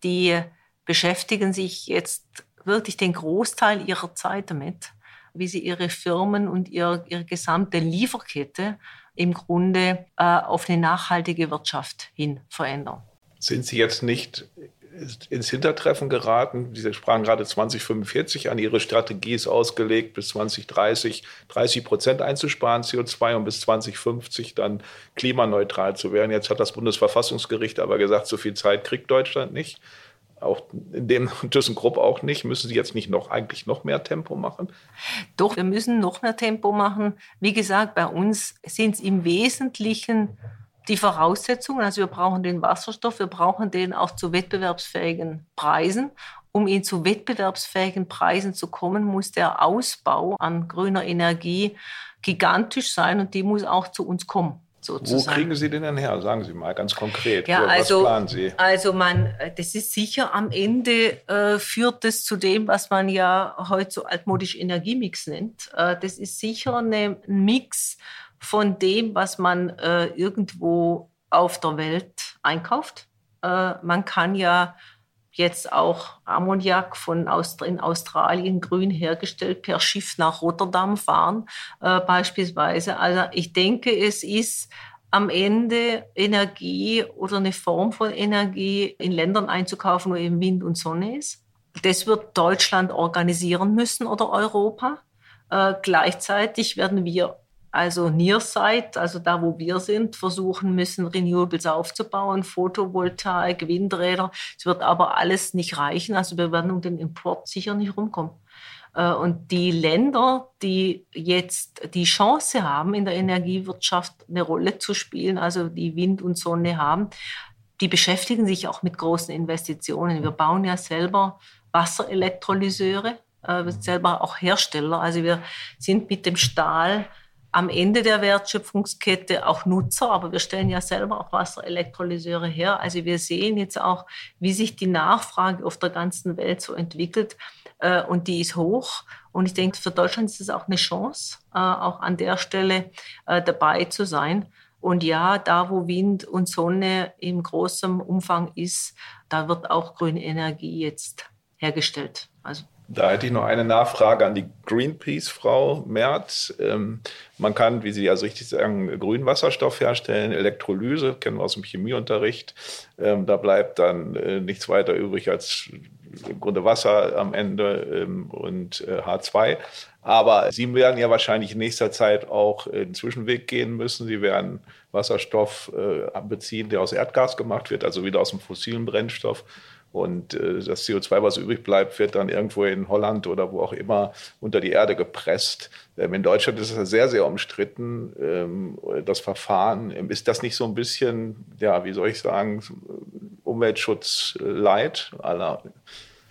die beschäftigen sich jetzt wirklich den Großteil ihrer Zeit damit wie sie ihre Firmen und ihr, ihre gesamte Lieferkette im Grunde äh, auf eine nachhaltige Wirtschaft hin verändern. Sind Sie jetzt nicht ins Hintertreffen geraten. Sie sprachen gerade 2045 an. Ihre Strategie ist ausgelegt, bis 2030 30 Prozent einzusparen CO2 und bis 2050 dann klimaneutral zu werden. Jetzt hat das Bundesverfassungsgericht aber gesagt, so viel Zeit kriegt Deutschland nicht auch in dem ThyssenKrupp auch nicht. Müssen Sie jetzt nicht noch eigentlich noch mehr Tempo machen? Doch, wir müssen noch mehr Tempo machen. Wie gesagt, bei uns sind es im Wesentlichen die Voraussetzungen. Also wir brauchen den Wasserstoff, wir brauchen den auch zu wettbewerbsfähigen Preisen. um ihn zu wettbewerbsfähigen Preisen zu kommen, muss der Ausbau an grüner Energie gigantisch sein und die muss auch zu uns kommen. Sozusagen. Wo kriegen Sie den denn her? Sagen Sie mal ganz konkret. Ja, also, was planen Sie? Also man, das ist sicher am Ende äh, führt es zu dem, was man ja heute so altmodisch Energiemix nennt. Äh, das ist sicher ein Mix von dem, was man äh, irgendwo auf der Welt einkauft. Äh, man kann ja jetzt auch Ammoniak von Aust in Australien grün hergestellt per Schiff nach Rotterdam fahren äh, beispielsweise. Also ich denke, es ist am Ende Energie oder eine Form von Energie in Ländern einzukaufen, wo eben Wind und Sonne ist. Das wird Deutschland organisieren müssen oder Europa. Äh, gleichzeitig werden wir also Nearside, also da, wo wir sind, versuchen müssen, Renewables aufzubauen, Photovoltaik, Windräder. Es wird aber alles nicht reichen. Also wir werden um den Import sicher nicht rumkommen. Äh, und die Länder, die jetzt die Chance haben, in der Energiewirtschaft eine Rolle zu spielen, also die Wind und Sonne haben, die beschäftigen sich auch mit großen Investitionen. Wir bauen ja selber Wasserelektrolyseure, äh, wir sind selber auch Hersteller. Also wir sind mit dem Stahl am Ende der Wertschöpfungskette auch Nutzer, aber wir stellen ja selber auch Wasserelektrolyseure her. Also wir sehen jetzt auch, wie sich die Nachfrage auf der ganzen Welt so entwickelt äh, und die ist hoch. Und ich denke, für Deutschland ist es auch eine Chance, äh, auch an der Stelle äh, dabei zu sein. Und ja, da wo Wind und Sonne im großen Umfang ist, da wird auch grüne Energie jetzt hergestellt. Also da hätte ich noch eine Nachfrage an die Greenpeace-Frau Merz. Ähm, man kann, wie Sie also richtig sagen, grünen Wasserstoff herstellen, Elektrolyse, kennen wir aus dem Chemieunterricht. Ähm, da bleibt dann äh, nichts weiter übrig als im Grunde Wasser am Ende ähm, und äh, H2. Aber Sie werden ja wahrscheinlich in nächster Zeit auch einen Zwischenweg gehen müssen. Sie werden Wasserstoff äh, beziehen, der aus Erdgas gemacht wird, also wieder aus dem fossilen Brennstoff. Und äh, das CO2, was übrig bleibt, wird dann irgendwo in Holland oder wo auch immer unter die Erde gepresst. Ähm, in Deutschland ist es sehr, sehr umstritten, ähm, das Verfahren. Ähm, ist das nicht so ein bisschen, ja, wie soll ich sagen, Umweltschutz light aller?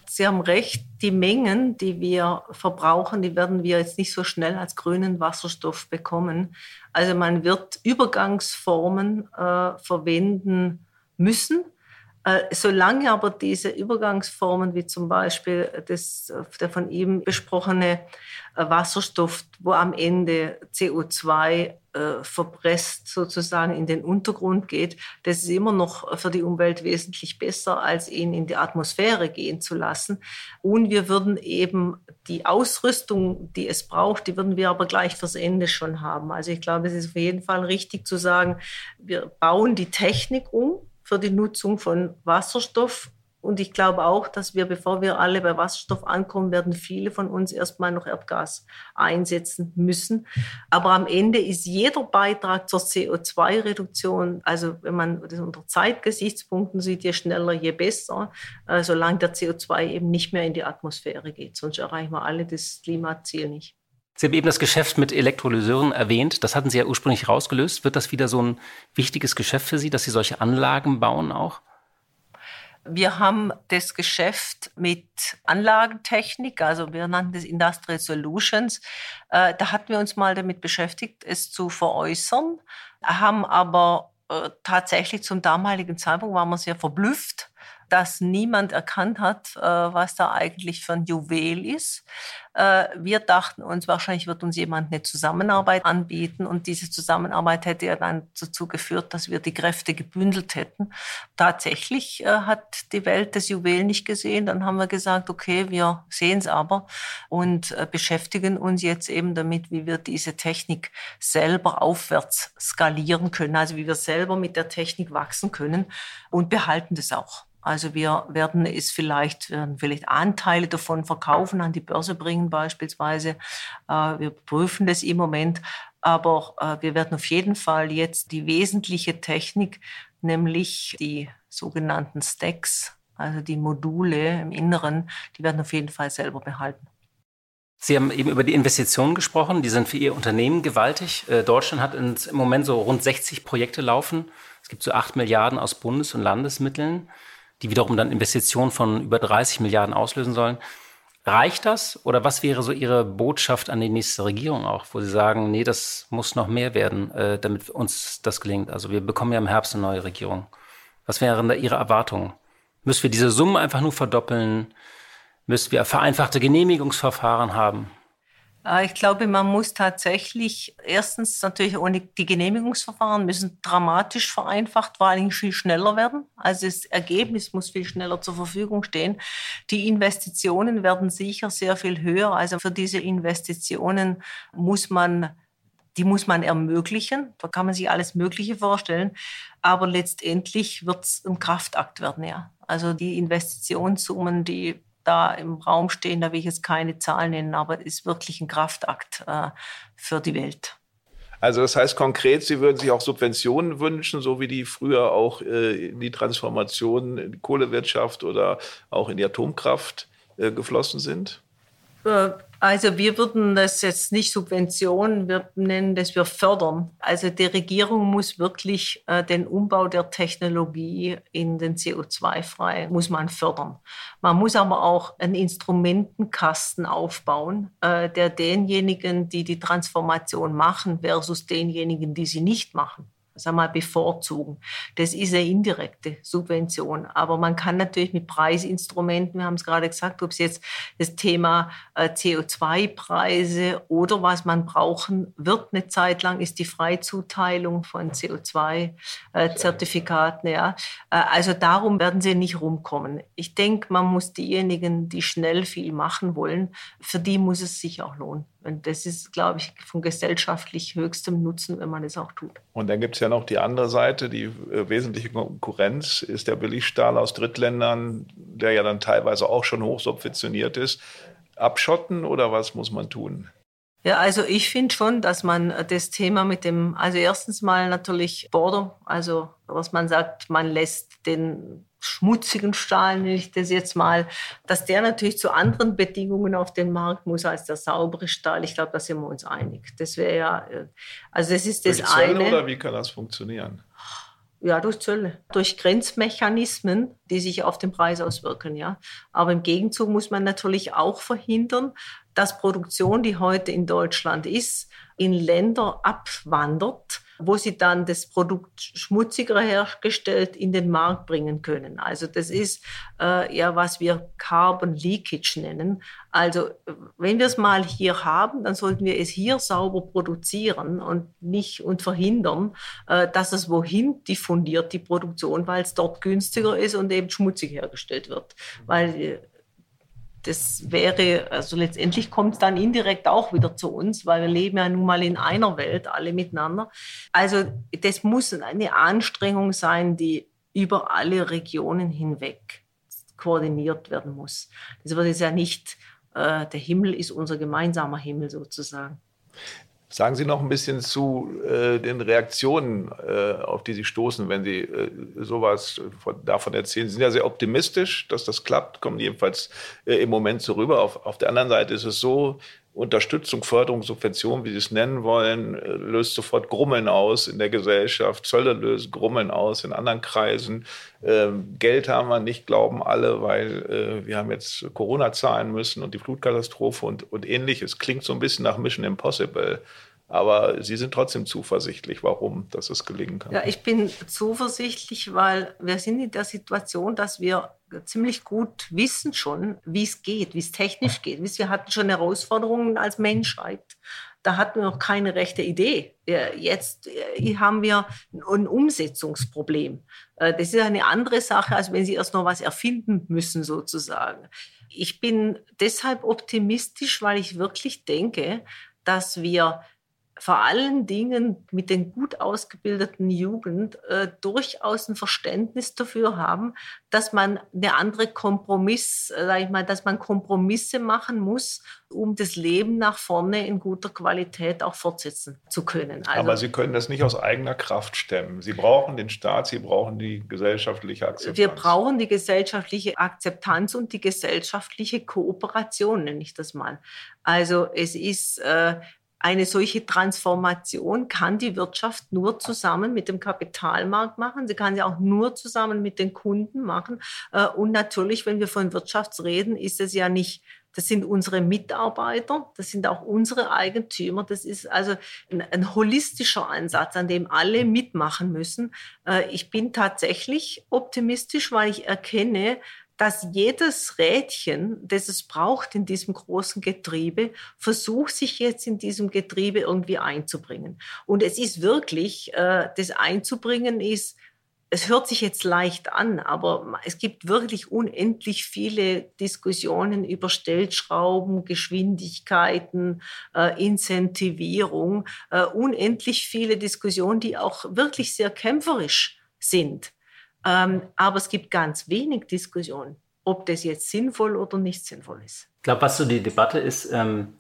Sie haben recht, die Mengen, die wir verbrauchen, die werden wir jetzt nicht so schnell als grünen Wasserstoff bekommen. Also man wird Übergangsformen äh, verwenden müssen äh, solange aber diese Übergangsformen, wie zum Beispiel das, der von ihm besprochene äh, Wasserstoff, wo am Ende CO2 äh, verpresst sozusagen in den Untergrund geht, das ist immer noch für die Umwelt wesentlich besser, als ihn in die Atmosphäre gehen zu lassen. Und wir würden eben die Ausrüstung, die es braucht, die würden wir aber gleich fürs Ende schon haben. Also ich glaube, es ist auf jeden Fall richtig zu sagen, wir bauen die Technik um für die Nutzung von Wasserstoff. Und ich glaube auch, dass wir, bevor wir alle bei Wasserstoff ankommen, werden viele von uns erstmal noch Erdgas einsetzen müssen. Aber am Ende ist jeder Beitrag zur CO2-Reduktion, also wenn man das unter Zeitgesichtspunkten sieht, je schneller, je besser, äh, solange der CO2 eben nicht mehr in die Atmosphäre geht. Sonst erreichen wir alle das Klimaziel nicht. Sie haben eben das Geschäft mit Elektrolyseuren erwähnt. Das hatten Sie ja ursprünglich rausgelöst. Wird das wieder so ein wichtiges Geschäft für Sie, dass Sie solche Anlagen bauen auch? Wir haben das Geschäft mit Anlagentechnik, also wir nannten das Industrial Solutions. Äh, da hatten wir uns mal damit beschäftigt, es zu veräußern, haben aber äh, tatsächlich zum damaligen Zeitpunkt waren wir sehr verblüfft, dass niemand erkannt hat, äh, was da eigentlich für ein Juwel ist. Äh, wir dachten uns, wahrscheinlich wird uns jemand eine Zusammenarbeit anbieten und diese Zusammenarbeit hätte ja dann dazu geführt, dass wir die Kräfte gebündelt hätten. Tatsächlich äh, hat die Welt das Juwel nicht gesehen. Dann haben wir gesagt, okay, wir sehen es aber und beschäftigen uns jetzt eben damit, wie wir diese Technik selber aufwärts skalieren können, also wie wir selber mit der Technik wachsen können und behalten das auch. Also wir werden es vielleicht, werden vielleicht Anteile davon verkaufen, an die Börse bringen beispielsweise. Äh, wir prüfen das im Moment. Aber äh, wir werden auf jeden Fall jetzt die wesentliche Technik, nämlich die sogenannten Stacks, also die Module im Inneren, die werden auf jeden Fall selber behalten. Sie haben eben über die Investitionen gesprochen, die sind für Ihr Unternehmen gewaltig. Äh, Deutschland hat im Moment so rund 60 Projekte laufen. Es gibt so 8 Milliarden aus Bundes- und Landesmitteln. Die wiederum dann Investitionen von über 30 Milliarden auslösen sollen. Reicht das? Oder was wäre so Ihre Botschaft an die nächste Regierung auch, wo Sie sagen, nee, das muss noch mehr werden, äh, damit uns das gelingt? Also wir bekommen ja im Herbst eine neue Regierung. Was wären da Ihre Erwartungen? Müssen wir diese Summen einfach nur verdoppeln? Müssen wir vereinfachte Genehmigungsverfahren haben? Äh, ich glaube, man muss tatsächlich erstens natürlich ohne die Genehmigungsverfahren müssen dramatisch vereinfacht, vor allem viel schneller werden. Also das Ergebnis muss viel schneller zur Verfügung stehen. Die Investitionen werden sicher sehr viel höher. Also für diese Investitionen muss man die muss man ermöglichen. Da kann man sich alles Mögliche vorstellen. Aber letztendlich wird es ein Kraftakt werden, ja. Also die Investitionssummen, die da im Raum stehen, da will ich jetzt keine Zahlen nennen, aber es ist wirklich ein Kraftakt äh, für die Welt. Also das heißt konkret, Sie würden sich auch Subventionen wünschen, so wie die früher auch äh, in die Transformation in die Kohlewirtschaft oder auch in die Atomkraft äh, geflossen sind? Also wir würden das jetzt nicht Subventionen, wir nennen das wir fördern. Also die Regierung muss wirklich äh, den Umbau der Technologie in den CO2-frei, muss man fördern. Man muss aber auch einen Instrumentenkasten aufbauen, äh, der denjenigen, die die Transformation machen, versus denjenigen, die sie nicht machen sagen wir mal, bevorzugen. Das ist eine indirekte Subvention. Aber man kann natürlich mit Preisinstrumenten, wir haben es gerade gesagt, ob es jetzt das Thema äh, CO2-Preise oder was man brauchen wird eine Zeit lang, ist die Freizuteilung von CO2-Zertifikaten. Äh, ja. Äh, also darum werden sie nicht rumkommen. Ich denke, man muss diejenigen, die schnell viel machen wollen, für die muss es sich auch lohnen. Und das ist, glaube ich, von gesellschaftlich höchstem Nutzen, wenn man es auch tut. Und dann gibt es ja noch die andere Seite, die äh, wesentliche Konkurrenz ist der Billigstahl aus Drittländern, der ja dann teilweise auch schon hochsubventioniert ist. Abschotten oder was muss man tun? Ja, also ich finde schon, dass man das Thema mit dem, also erstens mal natürlich Border, also was man sagt, man lässt den schmutzigen Stahl, nenne ich das jetzt mal, dass der natürlich zu anderen Bedingungen auf den Markt muss als der saubere Stahl. Ich glaube, da sind wir uns einig. Das wäre ja, äh, also das ist das durch Zölle eine. Oder wie kann das funktionieren? Ja, durch Zölle, durch Grenzmechanismen, die sich auf den Preis auswirken, ja. Aber im Gegenzug muss man natürlich auch verhindern, dass Produktion, die heute in Deutschland ist, in Länder abwandert, wo sie dann das Produkt schmutziger hergestellt in den Markt bringen können. Also das ist äh, ja, was wir Carbon Leakage nennen. Also wenn wir es mal hier haben, dann sollten wir es hier sauber produzieren und nicht und verhindern, äh, dass es wohin diffundiert, die Produktion, weil es dort günstiger ist und eben schmutzig hergestellt wird. Weil äh, das wäre, also letztendlich kommt es dann indirekt auch wieder zu uns, weil wir leben ja nun mal in einer Welt, alle miteinander. Also das muss eine Anstrengung sein, die über alle Regionen hinweg koordiniert werden muss. Das wird ja nicht, äh, der Himmel ist unser gemeinsamer Himmel sozusagen. Sagen Sie noch ein bisschen zu äh, den Reaktionen, äh, auf die Sie stoßen, wenn Sie äh, sowas von, davon erzählen. Sie sind ja sehr optimistisch, dass das klappt, kommen jedenfalls äh, im Moment so rüber. Auf, auf der anderen Seite ist es so, Unterstützung, Förderung, Subvention, wie Sie es nennen wollen, äh, löst sofort Grummeln aus in der Gesellschaft. Zölle lösen Grummeln aus in anderen Kreisen. Ähm, Geld haben wir nicht, glauben alle, weil äh, wir haben jetzt Corona zahlen müssen und die Flutkatastrophe und, und ähnliches. Klingt so ein bisschen nach Mission Impossible. Aber Sie sind trotzdem zuversichtlich, warum, dass es gelingen kann. Ja, ich bin zuversichtlich, weil wir sind in der Situation, dass wir ziemlich gut wissen schon, wie es geht, wie es technisch geht. Wir hatten schon Herausforderungen als Menschheit. Da hatten wir noch keine rechte Idee. Jetzt äh, haben wir ein Umsetzungsproblem. Äh, das ist eine andere Sache, als wenn Sie erst noch was erfinden müssen, sozusagen. Ich bin deshalb optimistisch, weil ich wirklich denke, dass wir vor allen Dingen mit den gut ausgebildeten Jugend äh, durchaus ein Verständnis dafür haben, dass man eine andere Kompromiss, äh, sag ich mal, dass man Kompromisse machen muss, um das Leben nach vorne in guter Qualität auch fortsetzen zu können. Also, Aber Sie können das nicht aus eigener Kraft stemmen. Sie brauchen den Staat, Sie brauchen die gesellschaftliche Akzeptanz. Wir brauchen die gesellschaftliche Akzeptanz und die gesellschaftliche Kooperation, nenne ich das mal. Also es ist äh, eine solche Transformation kann die Wirtschaft nur zusammen mit dem Kapitalmarkt machen. Sie kann sie auch nur zusammen mit den Kunden machen. Äh, und natürlich, wenn wir von Wirtschaft reden, ist es ja nicht das sind unsere Mitarbeiter, das sind auch unsere Eigentümer. Das ist also ein, ein, holistischer Ansatz, an dem alle mitmachen müssen. Äh, ich bin tatsächlich optimistisch, weil ich erkenne, dass jedes Rädchen, das es braucht in diesem großen Getriebe, versucht sich jetzt in diesem Getriebe irgendwie einzubringen. Und es ist wirklich, äh, das einzubringen ist, es hört sich jetzt leicht an, aber es gibt wirklich unendlich viele Diskussionen über Stellschrauben, Geschwindigkeiten, äh, Incentivierung, äh, unendlich viele Diskussionen, die auch wirklich sehr kämpferisch sind. Ähm, aber es gibt ganz wenig Diskussion, ob das jetzt sinnvoll oder nicht sinnvoll ist. Ich glaube, was so die Debatte ist, ähm,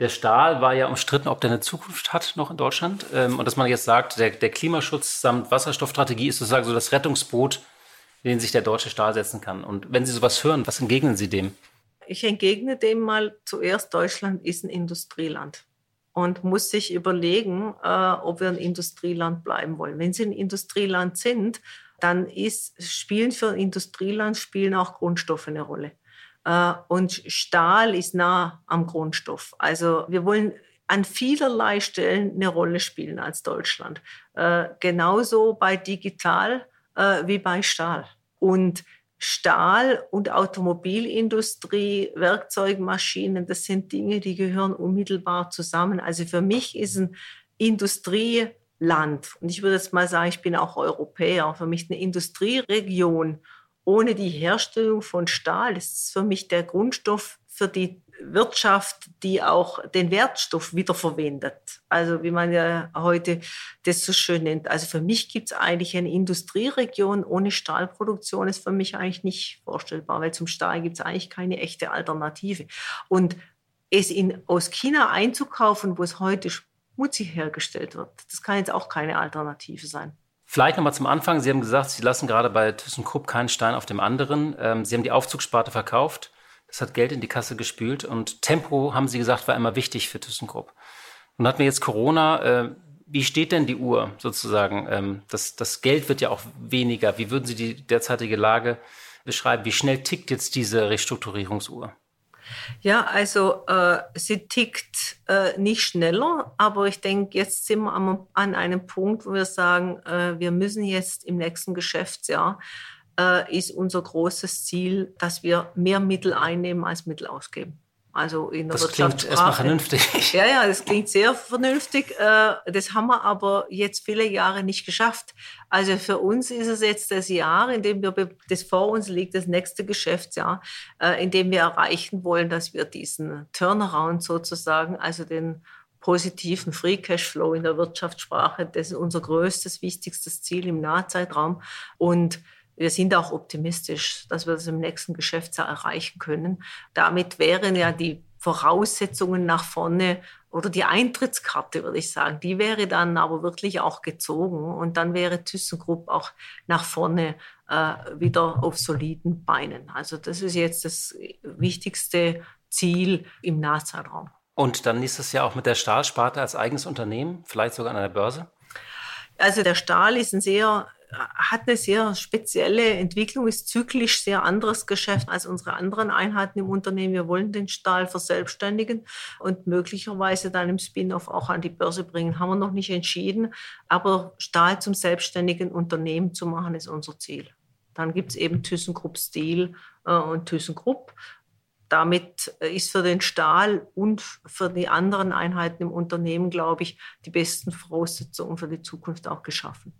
der Stahl war ja umstritten, ob der eine Zukunft hat noch in Deutschland. Ähm, und dass man jetzt sagt, der, der Klimaschutz samt Wasserstoffstrategie ist sozusagen so das Rettungsboot, in den sich der deutsche Stahl setzen kann. Und wenn Sie sowas hören, was entgegnen Sie dem? Ich entgegne dem mal zuerst, Deutschland ist ein Industrieland und muss sich überlegen, äh, ob wir ein Industrieland bleiben wollen. Wenn Sie ein Industrieland sind, dann ist, spielen für Industrieland spielen auch Grundstoffe eine Rolle. Äh, und Stahl ist nah am Grundstoff. Also wir wollen an vielerlei Stellen eine Rolle spielen als Deutschland. Äh, genauso bei digital äh, wie bei Stahl. Und Stahl und Automobilindustrie, Werkzeugmaschinen, das sind Dinge, die gehören unmittelbar zusammen. Also für mich ist ein Industrieland, und ich würde jetzt mal sagen, ich bin auch Europäer, für mich eine Industrieregion ohne die Herstellung von Stahl das ist für mich der Grundstoff für die Wirtschaft, die auch den Wertstoff wiederverwendet. Also wie man ja heute das so schön nennt. Also für mich gibt es eigentlich eine Industrieregion ohne Stahlproduktion, ist für mich eigentlich nicht vorstellbar, weil zum Stahl gibt es eigentlich keine echte Alternative. Und es in, aus China einzukaufen, wo es heute schmutzig hergestellt wird, das kann jetzt auch keine Alternative sein. Vielleicht nochmal zum Anfang. Sie haben gesagt, Sie lassen gerade bei ThyssenKrupp keinen Stein auf dem anderen. Ähm, Sie haben die Aufzugssparte verkauft. Das hat Geld in die Kasse gespült. Und Tempo, haben Sie gesagt, war immer wichtig für ThyssenKrupp. Nun hatten wir jetzt Corona. Äh, wie steht denn die Uhr sozusagen? Ähm, das, das Geld wird ja auch weniger. Wie würden Sie die derzeitige Lage beschreiben? Wie schnell tickt jetzt diese Restrukturierungsuhr? Ja, also äh, sie tickt äh, nicht schneller, aber ich denke, jetzt sind wir am, an einem Punkt, wo wir sagen, äh, wir müssen jetzt im nächsten Geschäftsjahr, äh, ist unser großes Ziel, dass wir mehr Mittel einnehmen als Mittel ausgeben. Also in der das klingt erstmal vernünftig. Ja, ja, das klingt sehr vernünftig. Äh, das haben wir aber jetzt viele Jahre nicht geschafft. Also für uns ist es jetzt das Jahr, in dem wir, das vor uns liegt, das nächste Geschäftsjahr, äh, in dem wir erreichen wollen, dass wir diesen Turnaround sozusagen, also den positiven Free Cashflow in der Wirtschaftssprache, das ist unser größtes, wichtigstes Ziel im Nahzeitraum. Und wir sind auch optimistisch, dass wir das im nächsten Geschäftsjahr erreichen können. Damit wären ja die Voraussetzungen nach vorne oder die Eintrittskarte, würde ich sagen, die wäre dann aber wirklich auch gezogen und dann wäre ThyssenKrupp auch nach vorne äh, wieder auf soliden Beinen. Also das ist jetzt das wichtigste Ziel im Nahzeitraum. Und dann ist es ja auch mit der Stahlsparte als eigenes Unternehmen, vielleicht sogar an einer Börse? Also der Stahl ist ein sehr hat eine sehr spezielle Entwicklung, ist zyklisch sehr anderes Geschäft als unsere anderen Einheiten im Unternehmen. Wir wollen den Stahl verselbstständigen und möglicherweise dann im Spin-off auch an die Börse bringen. Haben wir noch nicht entschieden. Aber Stahl zum selbstständigen Unternehmen zu machen, ist unser Ziel. Dann gibt es eben ThyssenKrupp Steel äh, und ThyssenKrupp. Damit ist für den Stahl und für die anderen Einheiten im Unternehmen, glaube ich, die besten Voraussetzungen für die Zukunft auch geschaffen.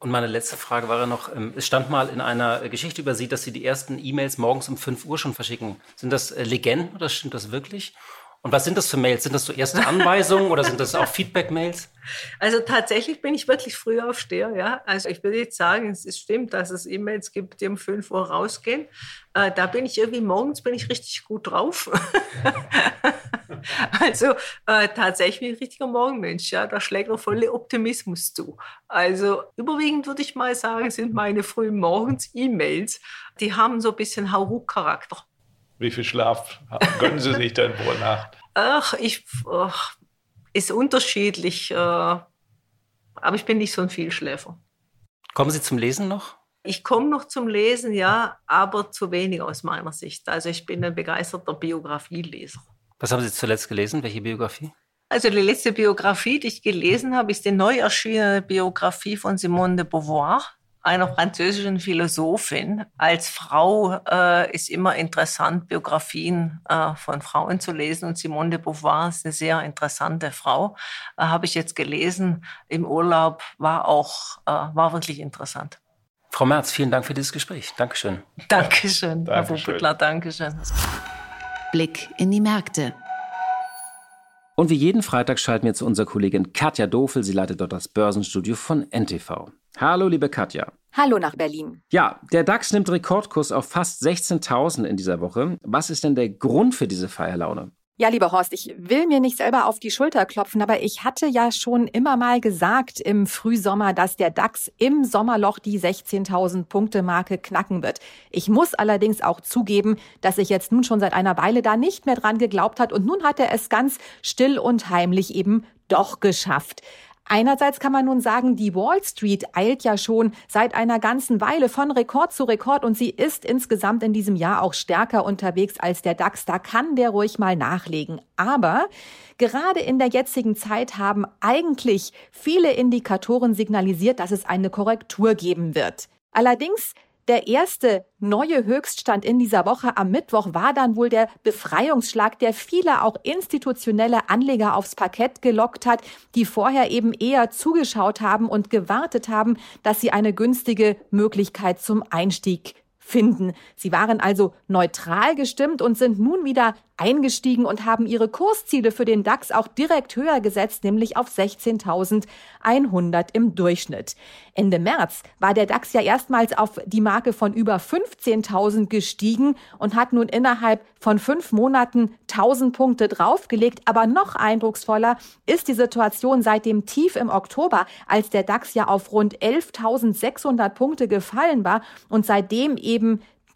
Und meine letzte Frage war ja noch, ähm, es stand mal in einer Geschichte über Sie, dass Sie die ersten E-Mails morgens um 5 Uhr schon verschicken. Sind das äh, Legenden oder stimmt das wirklich? Und was sind das für Mails? Sind das so erste Anweisungen oder sind das auch Feedback-Mails? Also tatsächlich bin ich wirklich früh aufsteher, ja. Also ich würde jetzt sagen, es stimmt, dass es E-Mails gibt, die um 5 Uhr rausgehen. Äh, da bin ich irgendwie morgens bin ich richtig gut drauf. also äh, tatsächlich ein richtiger Morgenmensch, ja. Da schlägt er volle Optimismus zu. Also überwiegend würde ich mal sagen, sind meine frühen Morgens E-Mails. Die haben so ein bisschen Hauruck-Charakter. Wie viel Schlaf gönnen Sie sich denn pro Nacht? Ach, ich, ach, ist unterschiedlich, äh, aber ich bin nicht so ein Vielschläfer. Kommen Sie zum Lesen noch? Ich komme noch zum Lesen, ja, aber zu wenig aus meiner Sicht. Also ich bin ein begeisterter Biografieleser. Was haben Sie zuletzt gelesen? Welche Biografie? Also die letzte Biografie, die ich gelesen habe, ist die neu erschienene Biografie von Simone de Beauvoir, einer französischen Philosophin. Als Frau äh, ist immer interessant, Biografien äh, von Frauen zu lesen. Und Simone de Beauvoir ist eine sehr interessante Frau. Äh, habe ich jetzt gelesen im Urlaub, war auch äh, war wirklich interessant. Frau Merz, vielen Dank für dieses Gespräch. Dankeschön. Dankeschön, Herr Bubutler, Dankeschön. Blick in die Märkte. Und wie jeden Freitag schalten wir zu unserer Kollegin Katja Dofel. Sie leitet dort das Börsenstudio von NTV. Hallo, liebe Katja. Hallo nach Berlin. Ja, der DAX nimmt Rekordkurs auf fast 16.000 in dieser Woche. Was ist denn der Grund für diese Feierlaune? Ja, lieber Horst, ich will mir nicht selber auf die Schulter klopfen, aber ich hatte ja schon immer mal gesagt im Frühsommer, dass der DAX im Sommerloch die 16.000 Punkte Marke knacken wird. Ich muss allerdings auch zugeben, dass ich jetzt nun schon seit einer Weile da nicht mehr dran geglaubt hat und nun hat er es ganz still und heimlich eben doch geschafft. Einerseits kann man nun sagen, die Wall Street eilt ja schon seit einer ganzen Weile von Rekord zu Rekord und sie ist insgesamt in diesem Jahr auch stärker unterwegs als der DAX. Da kann der ruhig mal nachlegen. Aber gerade in der jetzigen Zeit haben eigentlich viele Indikatoren signalisiert, dass es eine Korrektur geben wird. Allerdings der erste neue Höchststand in dieser Woche am Mittwoch war dann wohl der Befreiungsschlag, der viele auch institutionelle Anleger aufs Parkett gelockt hat, die vorher eben eher zugeschaut haben und gewartet haben, dass sie eine günstige Möglichkeit zum Einstieg finden. Sie waren also neutral gestimmt und sind nun wieder eingestiegen und haben ihre Kursziele für den DAX auch direkt höher gesetzt, nämlich auf 16.100 im Durchschnitt. Ende März war der DAX ja erstmals auf die Marke von über 15.000 gestiegen und hat nun innerhalb von fünf Monaten 1000 Punkte draufgelegt. Aber noch eindrucksvoller ist die Situation seit dem Tief im Oktober, als der DAX ja auf rund 11.600 Punkte gefallen war und seitdem eben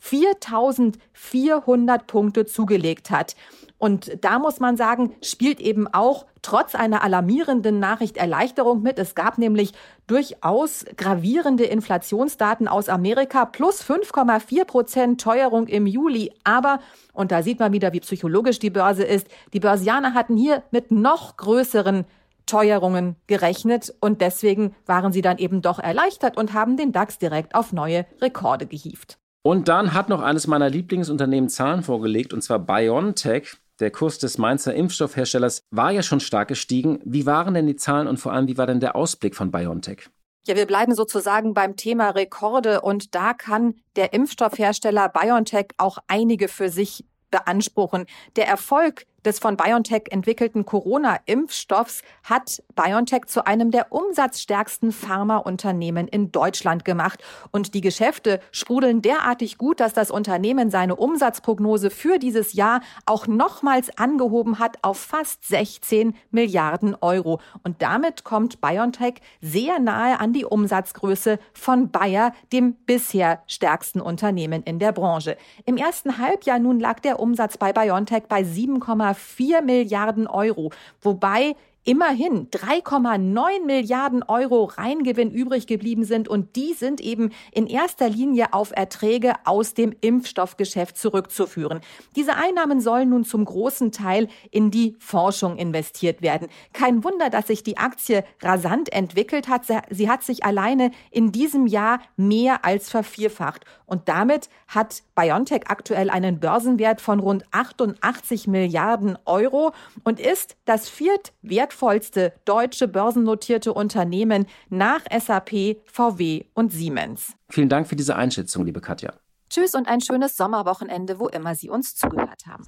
4400 Punkte zugelegt hat. Und da muss man sagen, spielt eben auch trotz einer alarmierenden Nachricht Erleichterung mit. Es gab nämlich durchaus gravierende Inflationsdaten aus Amerika plus 5,4 Prozent Teuerung im Juli. Aber, und da sieht man wieder, wie psychologisch die Börse ist, die Börsianer hatten hier mit noch größeren Teuerungen gerechnet und deswegen waren sie dann eben doch erleichtert und haben den DAX direkt auf neue Rekorde gehievt. Und dann hat noch eines meiner Lieblingsunternehmen Zahlen vorgelegt, und zwar BioNTech. Der Kurs des Mainzer Impfstoffherstellers war ja schon stark gestiegen. Wie waren denn die Zahlen und vor allem, wie war denn der Ausblick von BioNTech? Ja, wir bleiben sozusagen beim Thema Rekorde und da kann der Impfstoffhersteller BioNTech auch einige für sich beanspruchen. Der Erfolg des von BioNTech entwickelten Corona-Impfstoffs hat BioNTech zu einem der umsatzstärksten Pharmaunternehmen in Deutschland gemacht. Und die Geschäfte sprudeln derartig gut, dass das Unternehmen seine Umsatzprognose für dieses Jahr auch nochmals angehoben hat auf fast 16 Milliarden Euro. Und damit kommt BioNTech sehr nahe an die Umsatzgröße von Bayer, dem bisher stärksten Unternehmen in der Branche. Im ersten Halbjahr nun lag der Umsatz bei BioNTech bei 7,4 3,4 Milliarden Euro, wobei immerhin 3,9 Milliarden Euro Reingewinn übrig geblieben sind und die sind eben in erster Linie auf Erträge aus dem Impfstoffgeschäft zurückzuführen. Diese Einnahmen sollen nun zum großen Teil in die Forschung investiert werden. Kein Wunder, dass sich die Aktie rasant entwickelt hat. Sie hat sich alleine in diesem Jahr mehr als vervierfacht und damit hat BioNTech aktuell einen Börsenwert von rund 88 Milliarden Euro und ist das viertwert wertvollste deutsche börsennotierte Unternehmen nach SAP, VW und Siemens. Vielen Dank für diese Einschätzung, liebe Katja. Tschüss und ein schönes Sommerwochenende, wo immer Sie uns zugehört haben.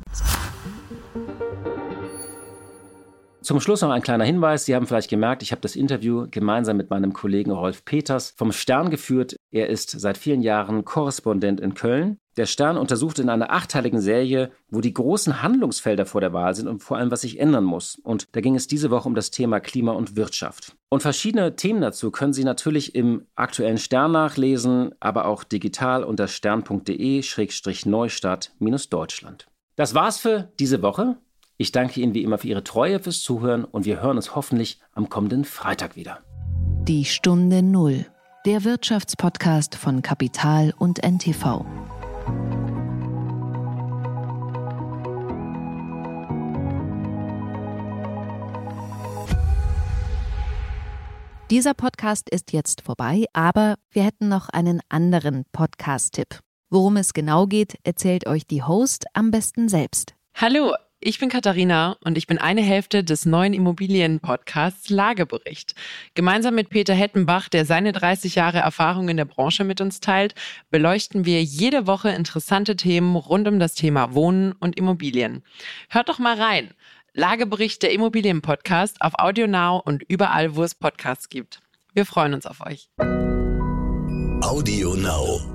Zum Schluss noch ein kleiner Hinweis. Sie haben vielleicht gemerkt, ich habe das Interview gemeinsam mit meinem Kollegen Rolf Peters vom Stern geführt. Er ist seit vielen Jahren Korrespondent in Köln. Der Stern untersucht in einer achteiligen Serie, wo die großen Handlungsfelder vor der Wahl sind und vor allem, was sich ändern muss. Und da ging es diese Woche um das Thema Klima und Wirtschaft. Und verschiedene Themen dazu können Sie natürlich im aktuellen Stern nachlesen, aber auch digital unter stern.de-neustadt-deutschland. Das war's für diese Woche. Ich danke Ihnen wie immer für Ihre Treue, fürs Zuhören und wir hören uns hoffentlich am kommenden Freitag wieder. Die Stunde Null, der Wirtschaftspodcast von Kapital und NTV. Dieser Podcast ist jetzt vorbei, aber wir hätten noch einen anderen Podcast-Tipp. Worum es genau geht, erzählt euch die Host am besten selbst. Hallo, ich bin Katharina und ich bin eine Hälfte des neuen Immobilien-Podcasts Lagebericht. Gemeinsam mit Peter Hettenbach, der seine 30 Jahre Erfahrung in der Branche mit uns teilt, beleuchten wir jede Woche interessante Themen rund um das Thema Wohnen und Immobilien. Hört doch mal rein. Lagebericht der Immobilien-Podcast auf AudioNow und überall, wo es Podcasts gibt. Wir freuen uns auf euch. AudioNow.